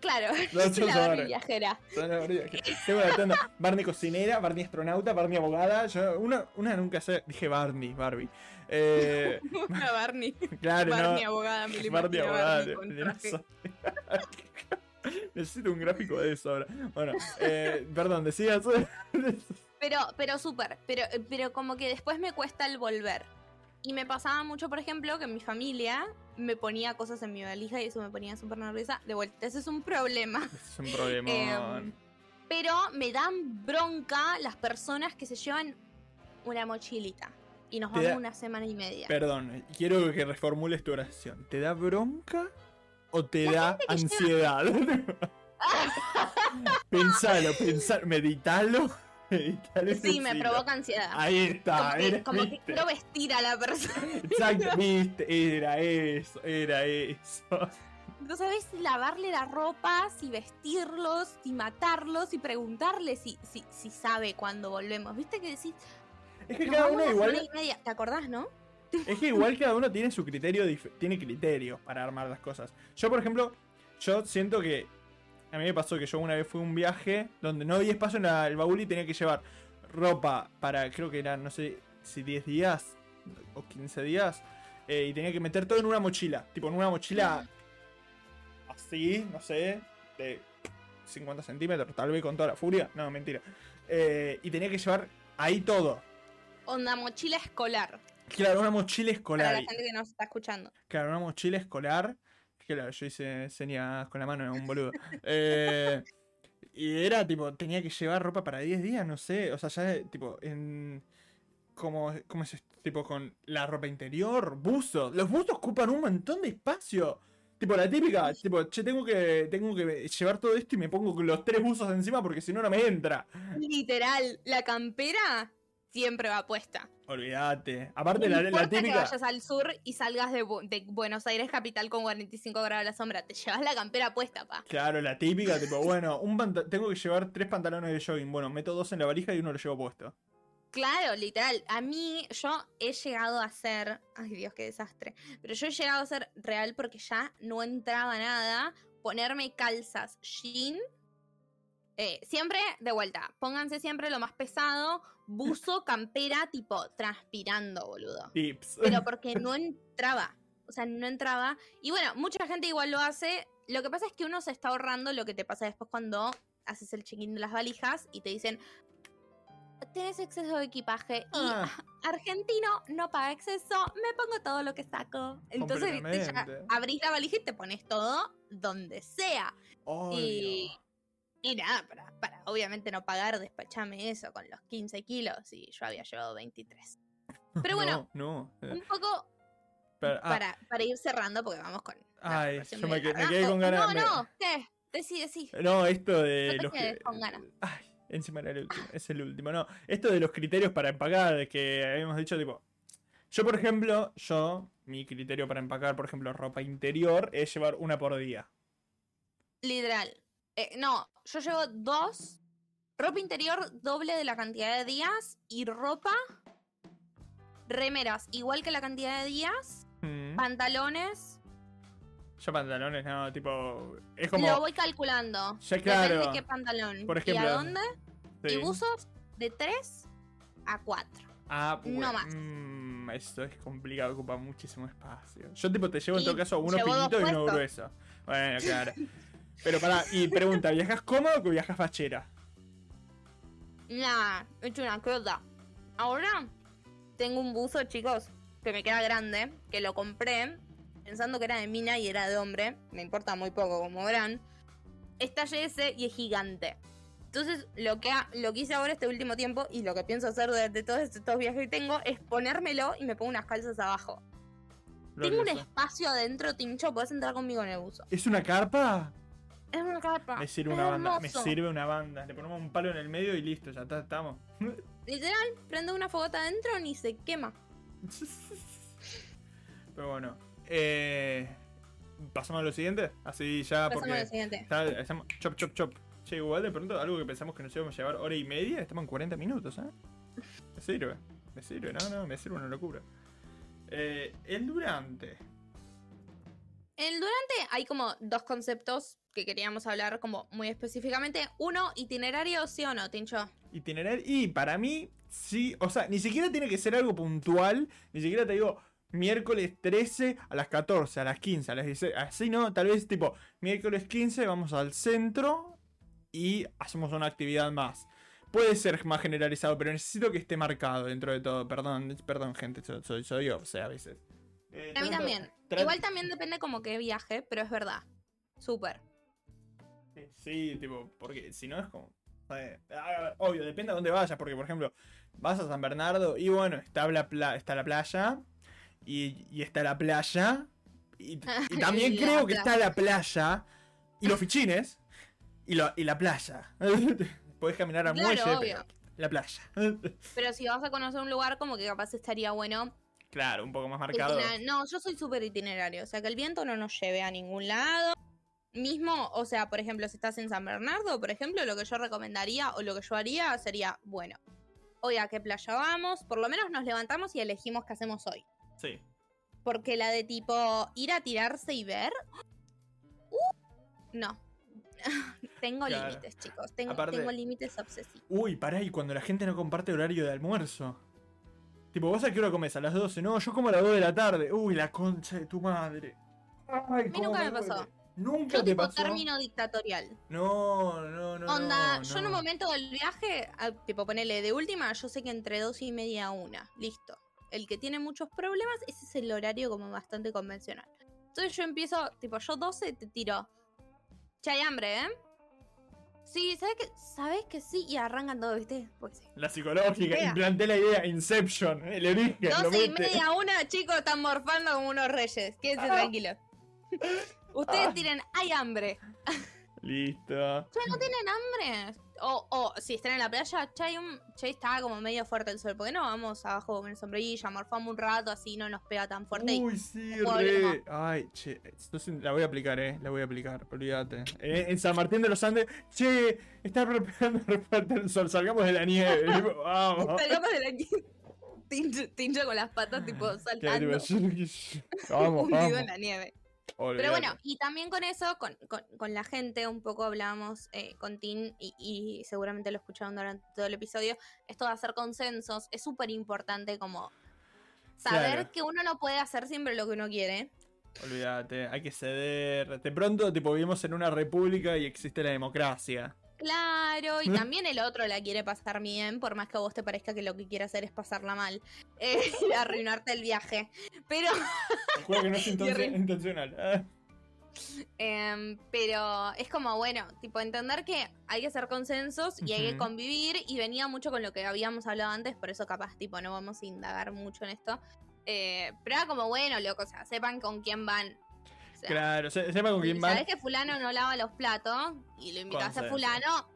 claro, sos la Barbie viajera. La Barbie Tengo adaptando Barney cocinera, Barney astronauta, Barney abogada. Yo, una, una nunca sé. Dije Barney, Barbie. Eh, Una Barney. claro, Barney no. abogada, me Barney abogada. Barney. Necesito un gráfico de eso ahora. Bueno, eh, perdón, decías. Pero, pero súper, pero, pero como que después me cuesta el volver. Y me pasaba mucho, por ejemplo, que mi familia me ponía cosas en mi valija y eso me ponía súper nerviosa. De vuelta, ese es un problema. es un problema. Em, pero me dan bronca las personas que se llevan una mochilita. Y nos vamos da- una semana y media. Perdón, quiero que reformules tu oración. ¿Te da bronca o te da que lleva- ansiedad? pensalo, pensalo, meditalo. Sí, me provoca ansiedad. Ahí está, como que, era, como que quiero vestir a la persona. Exacto, viste, era eso, era eso. No sabes si lavarle la ropa, si vestirlos, si matarlos, y preguntarle si, si, si sabe cuándo volvemos. ¿Viste que decís? Es que "Nos cada uno igual, semana y media"? ¿Te acordás, no? es que igual cada uno tiene su criterio, tiene criterio para armar las cosas. Yo, por ejemplo, yo siento que a mí me pasó que yo una vez fui a un viaje donde no había espacio en la- el baúl y tenía que llevar ropa para, creo que eran, no sé si 10 días o 15 días, eh, y tenía que meter todo en una mochila, tipo en una mochila así, no sé, de 50 centímetros, tal vez con toda la furia, no, mentira. Eh, y tenía que llevar ahí todo. Onda mochila escolar. Claro, una mochila Para escolar. la gente que nos está escuchando. Claro, una mochila escolar. Claro, yo hice señas con la mano, era un boludo. Eh, y era tipo, tenía que llevar ropa para 10 días, no sé. O sea, ya tipo, en. ¿Cómo, cómo es esto? Tipo, con la ropa interior, buzos. Los buzos ocupan un montón de espacio. Tipo, la típica, tipo, che, tengo que, tengo que llevar todo esto y me pongo los tres buzos encima porque si no, no me entra. Literal, la campera siempre va puesta. Olvídate. Aparte, No la, la importa que típica. vayas al sur y salgas de, Bu- de Buenos Aires capital con 45 grados a la sombra. Te llevas la campera puesta, pa. Claro, la típica, tipo, bueno, un tengo que llevar tres pantalones de jogging. Bueno, meto dos en la valija y uno lo llevo puesto. Claro, literal. A mí, yo he llegado a ser. Ay, Dios, qué desastre. Pero yo he llegado a ser real porque ya no entraba nada. Ponerme calzas jean. Eh, siempre, de vuelta, pónganse siempre lo más pesado. Buzo, campera, tipo transpirando, boludo. Tips. Pero porque no entraba. O sea, no entraba. Y bueno, mucha gente igual lo hace. Lo que pasa es que uno se está ahorrando lo que te pasa después cuando haces el check-in de las valijas y te dicen. Tienes exceso de equipaje y Ah. argentino no paga exceso, me pongo todo lo que saco. Entonces, viste, ya abrís la valija y te pones todo donde sea. Obvio. Y, y nada, para, para obviamente no pagar, despachame eso con los 15 kilos y yo había llevado 23. Pero bueno, No, no. un poco pero- ah, para, para ir cerrando, porque vamos con. Ay, yo me quedé con ganas, No, me- no, ¿qué? Decí, decí. no, esto de No los que- con ganas. Ay, encima era el último, es el último, no. Esto de los criterios para empacar, que habíamos dicho, tipo. Yo, por ejemplo, yo, mi criterio para empacar, por ejemplo, ropa interior, es llevar una por día. Literal. Eh, no, yo llevo dos. Ropa interior doble de la cantidad de días y ropa. Remeras igual que la cantidad de días. Mm. Pantalones. Yo pantalones, no, tipo. Es como. Lo voy calculando. Ya, Depende claro. de qué pantalón. Por ¿Y ejemplo, a dónde? sí. Y buzos de 3 a 4. Ah, No más. mm, esto es complicado, ocupa muchísimo espacio. Yo tipo te llevo en Y todo caso uno finito y uno grueso. Bueno, claro. Pero pará, y pregunta, ¿viajas cómodo o viajas fachera? Nah, he hecho una crota. Ahora tengo un buzo, chicos, que me queda grande, que lo compré pensando que era de mina y era de hombre. Me importa muy poco, como verán. Es talle S y es gigante. Entonces, lo que, ha- lo que hice ahora este último tiempo y lo que pienso hacer durante todos estos viajes que tengo es ponérmelo y me pongo unas calzas abajo. Tengo un espacio adentro, Tincho, podés entrar conmigo en el buzo. ¿Es una carpa? Es una capa. Me sirve una banda, me sirve una banda. Le ponemos un palo en el medio y listo, ya está, estamos. Literal, prende una fogata adentro ni se quema. Pero bueno, eh, pasamos a lo siguiente, así ya Pasamos porque al siguiente. está- hacemos chop chop chop. Che, igual de pronto algo que pensamos que nos íbamos a llevar hora y media, estamos en 40 minutos, ¿eh? Me sirve, me sirve, no, no, me sirve una locura. Eh, el durante. El durante hay como dos conceptos que queríamos hablar como muy específicamente. Uno, itinerario, sí o no, Tincho. Itinerario. Y para mí, sí. O sea, ni siquiera tiene que ser algo puntual. Ni siquiera te digo miércoles 13 a las 14, a las 15, a las 16. Así no, tal vez tipo miércoles 15 vamos al centro y hacemos una actividad más. Puede ser más generalizado, pero necesito que esté marcado dentro de todo. Perdón, perdón, gente, soy, soy, soy yo, o sea, a veces. Eh, A mí trato- también. trato- Igual también depende como qué viaje, pero es verdad. Súper. Sí, tipo, porque si no es como. eh, a obvio, depende a dónde vayas, porque por ejemplo, vas a San Bernardo y bueno, está la, pla- está la playa y, y está la playa y, y también Y creo que playa. está la playa y los fichines y, lo- y la playa. Podés caminar al Claro, muelle, pero La playa. Pero si vas a conocer un lugar, como que capaz estaría bueno. claro, un poco más marcado. No, yo soy súper itinerario. O sea, que el viento no nos lleve a ningún lado. Mismo, o sea, por ejemplo, si estás en San Bernardo, por ejemplo, lo que yo recomendaría o lo que yo haría sería, bueno, hoy a qué playa vamos, por lo menos nos levantamos y elegimos qué hacemos hoy. Sí. Porque la de tipo ir a tirarse y ver. uh, no. tengo Claro. límites, chicos. Tengo, Aparte- tengo límites obsesivos. Uy, pará, y cuando la gente no comparte horario de almuerzo. Tipo, ¿vos a qué hora comes? ¿A las 12? No, yo como a las 2 de la tarde. Uy, la concha de tu madre. Ay, mí cómo nunca me duele. pasó. Nunca Yo te tipo pasó. término dictatorial. No, no, no. Onda, no, yo en un momento del viaje, a- tipo ponele de última, yo sé que entre dos y media a una. Listo. El que tiene muchos problemas, ese es el horario como bastante convencional. Entonces yo empiezo, tipo, yo 12 te tiro. Che, hay hambre, ¿eh? Sí, ¿sabes que ¿Sabes que sí? Y arrancan todo, ¿viste? Pues sí. La psicológica, Vea. implanté la idea, Inception, el origen. lo 12 y media a una, chicos, están morfando como unos reyes. Quédense tranquilos. Ustedes tiren, hay hambre. Listo. Che, ¿no tienen hambre? O, o si están en la playa, che, hay un, che, está como medio fuerte el sol. ¿Por qué no vamos abajo con el sombrilla, morfamos un rato, así no nos pega tan fuerte? y- Uy, sí, re. Ay, che. Entonces la voy a aplicar, eh. La voy a aplicar, olvídate. Eh, en San Martín de los Andes, che, está re- re fuerte el sol, salgamos de la nieve. Vamos. Salgamos de la Tincho, tincho con las patas, tipo, saltando. Vamos, vamos. en la nieve. Pero bueno, y también con eso, con, con- con la gente, un poco hablamos eh, con Tin y, y seguramente lo escucharon durante todo el episodio, esto de hacer consensos es súper importante como saber Claro. que uno no puede hacer siempre lo que uno quiere. Olvídate, hay que ceder. De pronto, tipo, vivimos en una república y existe la democracia. Claro, y también el otro la quiere pasar bien, por más que a vos te parezca que lo que quiere hacer es pasarla mal, eh, y arruinarte el viaje. Pero, que no es intencional. Em, pero es como, bueno, tipo, entender que hay que hacer consensos y hay que convivir, y venía mucho con lo que habíamos hablado antes, por eso capaz, tipo, no vamos a indagar mucho en esto. Eh, pero era como, bueno, loco, o sea, sepan con quién van. Sea, Claro, se- sepa con quién van. sabés que fulano no lava los platos y lo invitas a fulano,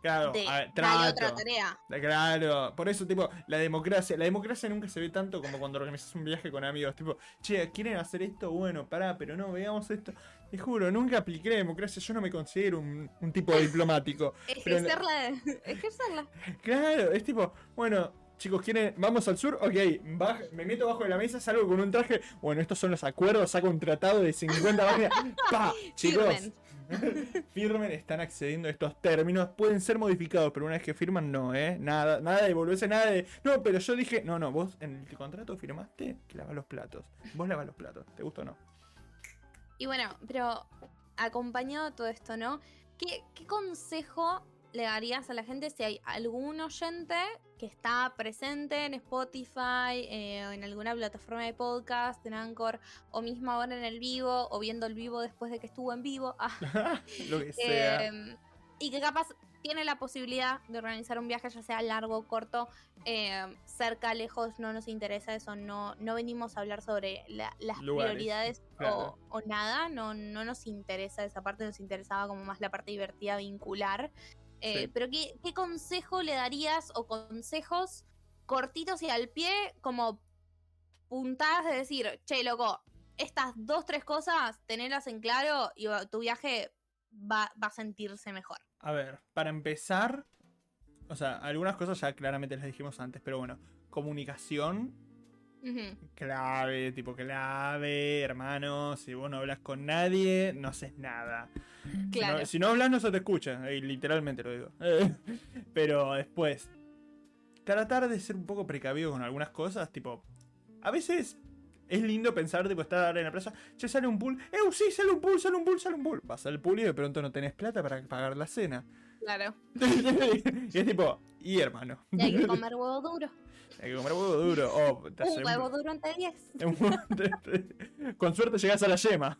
Claro, de, a ver, dale otra tarea. Claro, por eso, tipo, la democracia. La democracia nunca se ve tanto como cuando organizas un viaje con amigos. Tipo, che, ¿quieren hacer esto? Bueno, pará, pero no, veamos esto. Te juro, nunca apliqué la democracia. Yo no me considero un, un tipo diplomático. Pero- Ejercerla, ejercerla. Claro, es tipo, bueno, chicos, ¿quieren? ¿Vamos al sur? Ok, baj- me meto bajo de la mesa, salgo con un traje. Bueno, estos son los acuerdos, saco un tratado de 50 páginas. ¡Pa! Chicos, Firmen. firmen, están accediendo a estos términos. Pueden ser modificados, pero una vez que firman, no, ¿eh? Nada, nada de volverse, nada de. No, pero yo dije, no, no, vos en el contrato firmaste que lavas los platos. Vos lavas los platos, ¿te gusta o no? Y bueno, pero acompañado de todo esto, ¿no? ¿Qué, qué consejo le darías a la gente si hay algún oyente que está presente en Spotify, eh, o en alguna plataforma de podcast, en Anchor, o mismo ahora en el vivo, o viendo el vivo después de que estuvo en vivo? Ah, Lo que sea. eh, y que capaz tiene la posibilidad de organizar un viaje, ya sea largo o corto, eh, cerca, lejos, no nos interesa eso, no, no venimos a hablar sobre la- las Lugares, prioridades claro. o, o nada, no, no nos interesa esa parte, nos interesaba como más la parte divertida, vincular. Eh, Sí. Pero ¿qué, ¿qué consejo le darías o consejos cortitos y al pie como puntadas de decir, che, loco, estas dos, tres cosas, tenerlas en claro y tu viaje va, va a sentirse mejor. A ver, para empezar, o sea, algunas cosas ya claramente las dijimos antes, pero bueno, comunicación clave, tipo clave, hermano, si vos no hablas con nadie, no haces nada. Si Claro. no- Si no, hablas no se te escucha, y literalmente lo digo. pero después, tratar de ser un poco precavido con algunas cosas, tipo, a veces... Es lindo pensar, tipo, estar en la plaza, che, sale un pool, ¡eh, sí, sale un pool, sale un pool, sale un pool! Vas al pool y de pronto no tenés plata para pagar la cena. Claro. y es tipo, y hermano. Y hay que comer huevo duro. Hay que comer huevo duro. O te hace Un huevo duro entre 10. un- Con suerte llegas a la yema.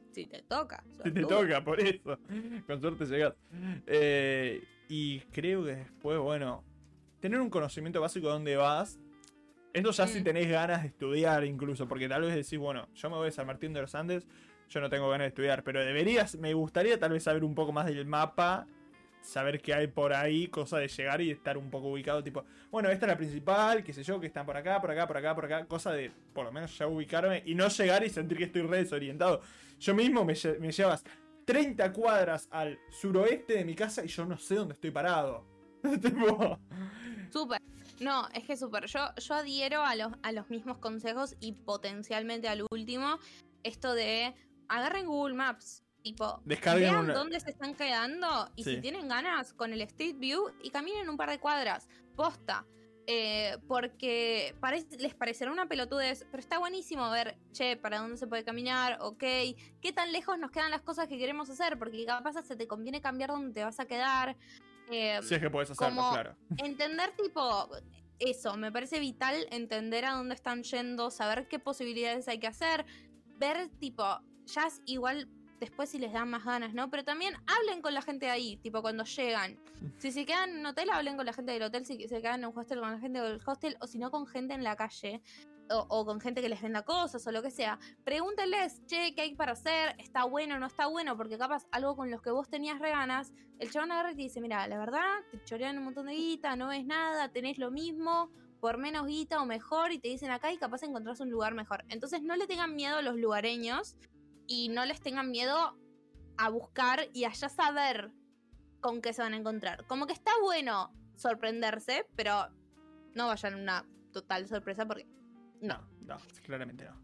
Si te toca. Si te toca, por eso. Con suerte llegas. Eh, y creo que después, bueno, tener un conocimiento básico de dónde vas. Esto ya si tenés ganas de estudiar incluso, porque tal vez decís, bueno, yo me voy a San Martín de los Andes, yo no tengo ganas de estudiar, pero deberías, me gustaría tal vez saber un poco más del mapa saber qué hay por ahí, cosa de llegar y estar un poco ubicado, tipo, bueno, esta es la principal, qué sé yo, que están por acá, por acá, por acá, por acá, cosa de por lo menos ya ubicarme y no llegar y sentir que estoy re desorientado. Yo mismo me, me llevas 30 cuadras al suroeste de mi casa y yo no sé dónde estoy parado. tipo, Súper. No, es que súper. Yo, yo adhiero a los, a los mismos consejos y potencialmente al último. Esto de agarren Google Maps. Tipo, Descarguen vean una- dónde se están quedando y Sí. si tienen ganas con el Street View y caminen un par de cuadras. Posta. Eh, porque parece- les parecerá una pelotudez, pero está buenísimo ver, che, para dónde se puede caminar, ok, qué tan lejos nos quedan las cosas que queremos hacer, porque capaz se te conviene cambiar dónde te vas a quedar. Eh, si es que puedes hacerlo, como- claro. entender tipo eso, me parece vital entender a dónde están yendo, saber qué posibilidades hay que hacer, ver tipo, ya es igual después si les dan más ganas, ¿no? Pero también hablen con la gente de ahí, tipo cuando llegan. Si se quedan en un hotel, hablen con la gente del hotel, si se quedan en un hostel con la gente del hostel, o si no con gente en la calle. O, o con gente que les venda cosas o lo que sea. Pregúntenles, che, ¿qué hay para hacer? ¿Está bueno o no está bueno? Porque capaz algo con los que vos tenías re ganas, el chabón agarra y te dice, mira, la verdad, te chorean un montón de guita, no ves nada, tenés lo mismo, por menos guita o mejor, y te dicen acá y capaz encontrás un lugar mejor. Entonces no le tengan miedo a los lugareños y no les tengan miedo a buscar y a ya saber con qué se van a encontrar. Como que está bueno sorprenderse, pero no vayan una total sorpresa porque no. No, claramente no.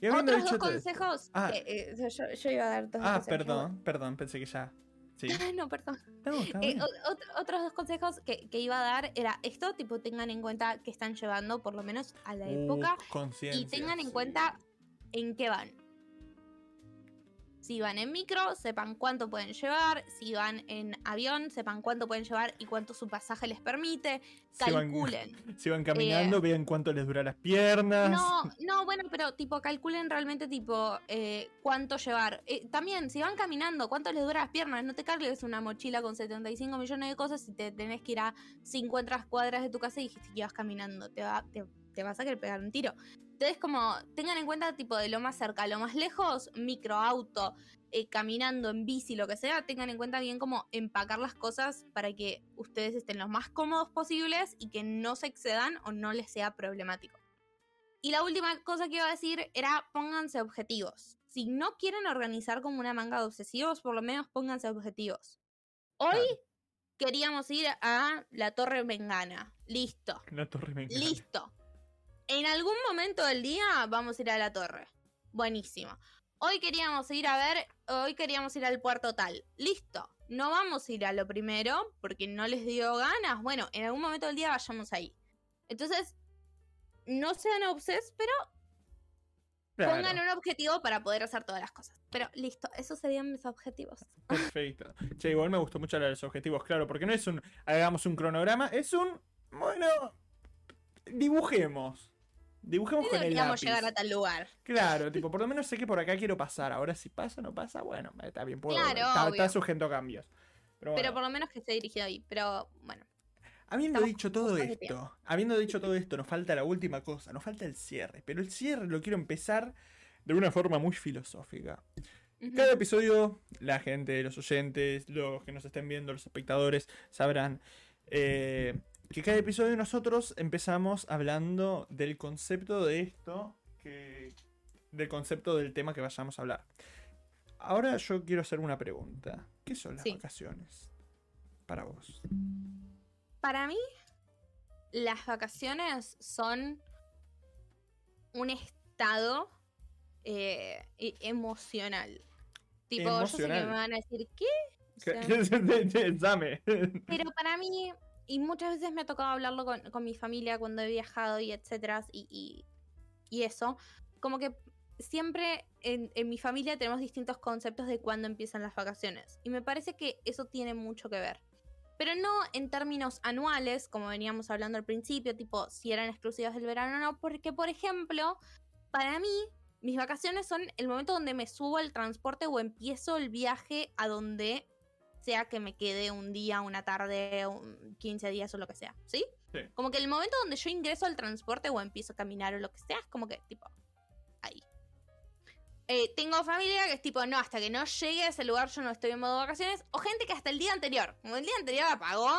Y Otros dos consejos. Ah. que, eh, yo, yo iba a dar dos Ah, perdón, perdón, pensé que ya. Sí. no, perdón. Eh, bien. o- ot- otros dos consejos que, que iba a dar era esto, tipo, tengan en cuenta que están llevando, por lo menos a la Uh, época, y tengan en cuenta en qué van. Si van en micro, sepan cuánto pueden llevar. Si van en avión, sepan cuánto pueden llevar y cuánto su pasaje les permite. Si van- Calculen. Si van caminando, vean cuánto les dura las piernas. Eh, No, no, bueno, pero tipo, calculen realmente tipo eh, cuánto llevar. Eh, también, si van caminando, cuánto les dura las piernas. No te cargues una mochila con 75 millones de cosas y te tenés que ir a 50 cuadras de tu casa y dijiste que ibas caminando. Te, va, te, te vas a querer pegar un tiro. Entonces, como, tengan en cuenta, tipo, de lo más cerca a lo más lejos, micro, auto, eh, caminando, en bici, lo que sea, tengan en cuenta bien cómo empacar las cosas para que ustedes estén lo más cómodos posibles y que no se excedan o no les sea problemático. Y la última cosa que iba a decir era pónganse objetivos. Si no quieren organizar como una manga de obsesivos, por lo menos pónganse objetivos. Hoy Claro. queríamos ir a la Torre Mengana. Listo. La torre me encanta. Listo. En algún momento del día vamos a ir a la torre. Buenísimo. Hoy queríamos ir a ver, hoy queríamos ir al puerto tal. Listo. No vamos a ir a lo primero porque no les dio ganas. Bueno, en algún momento del día vayamos ahí. Entonces, no sean obses, pero Claro, pongan un objetivo para poder hacer todas las cosas. Pero listo, esos serían mis objetivos. Perfecto. Che, igual me gustó mucho los objetivos, claro, porque no es un hagamos un cronograma, es un bueno, dibujemos. Dibujemos con el lápiz. llegar a tal lugar. Claro, tipo, por lo menos sé que por acá quiero pasar. Ahora si pasa o no pasa, bueno, está bien, puedo. Claro, está, está sujeto a cambios. Pero, Pero por lo menos que esté dirigido ahí. Pero bueno. Habiendo Estamos dicho todo esto, habiendo dicho todo esto, nos falta la última cosa, nos falta el cierre. Pero el cierre lo quiero empezar de una forma muy filosófica. Cada episodio, la gente, los oyentes, los que nos estén viendo, los espectadores, sabrán eh, que cada episodio nosotros empezamos hablando del concepto de esto, que, del concepto del tema que vayamos a hablar. Ahora yo quiero hacer una pregunta. ¿Qué son las Sí. vacaciones para vos? Para mí, las vacaciones son un estado eh, e- emocional. Tipo, yo sé que Emocional. me van a decir, ¿qué? O ¿Qué- sea, Dame. pero para mí, y muchas veces me ha tocado hablarlo con, con mi familia cuando he viajado y etcétera, y, y, y eso, como que siempre en, en mi familia tenemos distintos conceptos de cuándo empiezan las vacaciones. Y me parece que eso tiene mucho que ver. Pero no en términos anuales, como veníamos hablando al principio, tipo si eran exclusivas del verano o no, porque por ejemplo, para mí, mis vacaciones son el momento donde me subo al transporte o empiezo el viaje a donde sea que me quede un día, una tarde, un 15 días o lo que sea, ¿sí? Sí. Como que el momento donde yo ingreso al transporte o empiezo a caminar o lo que sea, es como que tipo ahí. Eh, tengo familia que es tipo, no, hasta que no llegue a ese lugar yo no estoy en modo vacaciones. O gente que hasta el día anterior, como el día anterior apagó,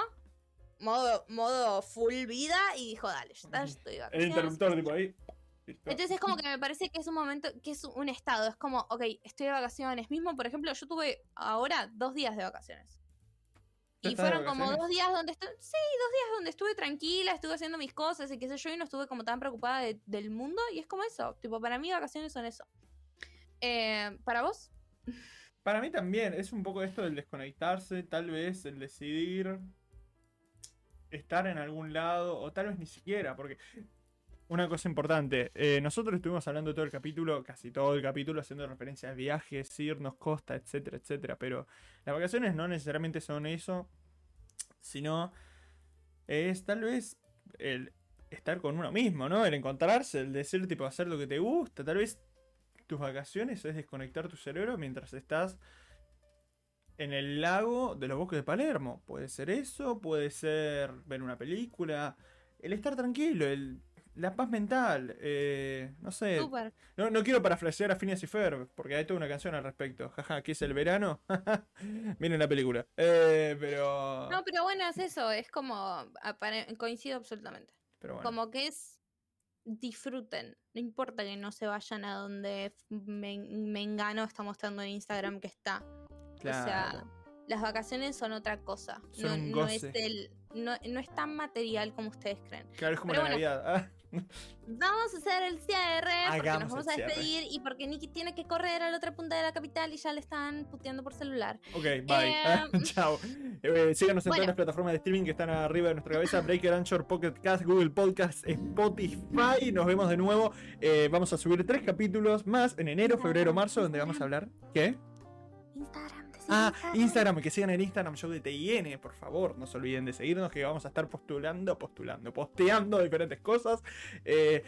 modo, modo full vida y dijo, dale, ya está, estoy de El vacaciones. interruptor, tipo ahí. Entonces es como que me parece que es un momento, que es un estado. Es como, ok, estoy de vacaciones. Mismo, por ejemplo, yo tuve ahora dos días de vacaciones. ¿Ya Y fueron como dos días donde estuve, sí, dos días donde estuve tranquila, estuve haciendo mis cosas y qué sé yo, y no estuve como tan preocupada de- del mundo. Y es como eso, tipo, para mí vacaciones son eso. Eh, ¿Para vos? Para mí también, es un poco esto del desconectarse, tal vez el decidir estar en algún lado, o tal vez ni siquiera, porque una cosa importante, eh, nosotros estuvimos hablando todo el capítulo, casi todo el capítulo, haciendo referencia a viajes, irnos, costa, etcétera, etcétera, pero las vacaciones no necesariamente son eso, sino es tal vez el estar con uno mismo, ¿no? El encontrarse, el decir, tipo, hacer lo que te gusta, tal vez tus vacaciones es desconectar tu cerebro mientras estás en el lago de los bosques de Palermo. Puede ser eso, puede ser ver una película, el estar tranquilo, el, la paz mental, eh, no sé. Súper. No, no quiero parafrasear a Phineas y Ferb, porque hay toda una canción al respecto. Jaja, ¿qué es el verano? Miren la película. Eh, pero... No, pero bueno, es eso, es como, coincido absolutamente. pero bueno. Como que es disfruten. No importa que no se vayan a donde Men- Mengano está mostrando en Instagram que está. Claro. O sea, las vacaciones son otra cosa. Son no, es el, no, no es tan material como ustedes creen. Claro, es como pero la bueno. Navidad. Vamos a hacer el cierre porque nos vamos a despedir y porque Nikki tiene que correr a la otra punta de la capital y ya le están puteando por celular. ok, bye. Eh, Chao. Eh, síganos en bueno. todas las plataformas de streaming que están arriba de nuestra cabeza. Breaker, Anchor, Pocket Cast, Google Podcast, Spotify. Nos vemos de nuevo. Eh, vamos a subir tres capítulos más en enero, febrero, marzo, donde vamos a hablar... ¿Qué? Instagram, Ah, Instagram, que sigan el Instagram Show de TIN, por favor, no se olviden de seguirnos, que vamos a estar postulando, postulando, posteando diferentes cosas. Eh,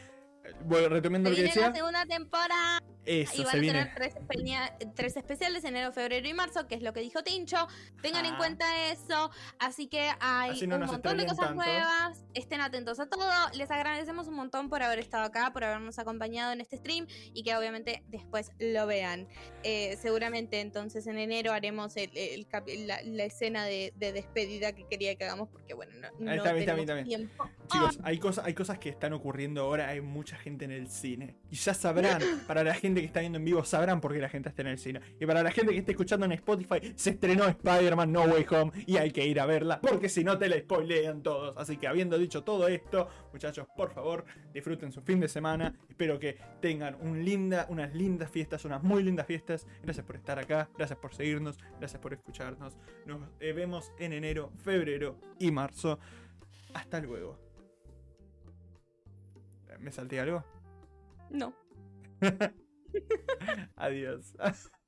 bueno, retomando lo que viene la decía, segunda temporada. eso y se van a viene. tener tres, espeña- tres especiales, enero, febrero y marzo, que es lo que dijo Tincho. Tengan en cuenta eso. Así que hay Así no un montón de cosas tanto. nuevas. Estén atentos a todo. Les agradecemos un montón por haber estado acá, por habernos acompañado en este stream y que obviamente después lo vean. Eh, seguramente entonces en enero haremos el- la, la escena de, de despedida que quería que hagamos porque bueno, no, no está, está, tenemos está. tiempo. Chicos, hay cosas, hay cosas que están ocurriendo ahora, hay mucha gente en el cine. Y ya sabrán, para la gente que está viendo en vivo, sabrán por qué la gente está en el cine. Y para la gente que está escuchando en Spotify, se estrenó Spider-Man No Way Home y hay que ir a verla, porque si no te la spoilean todos. Así que habiendo dicho todo esto, muchachos, por favor, disfruten su fin de semana. Espero que tengan un linda, unas lindas fiestas, unas muy lindas fiestas. Gracias por estar acá, gracias por seguirnos, gracias por escucharnos. Nos eh, vemos en enero, febrero y marzo. Hasta luego. ¿Me salté algo? No. Adiós.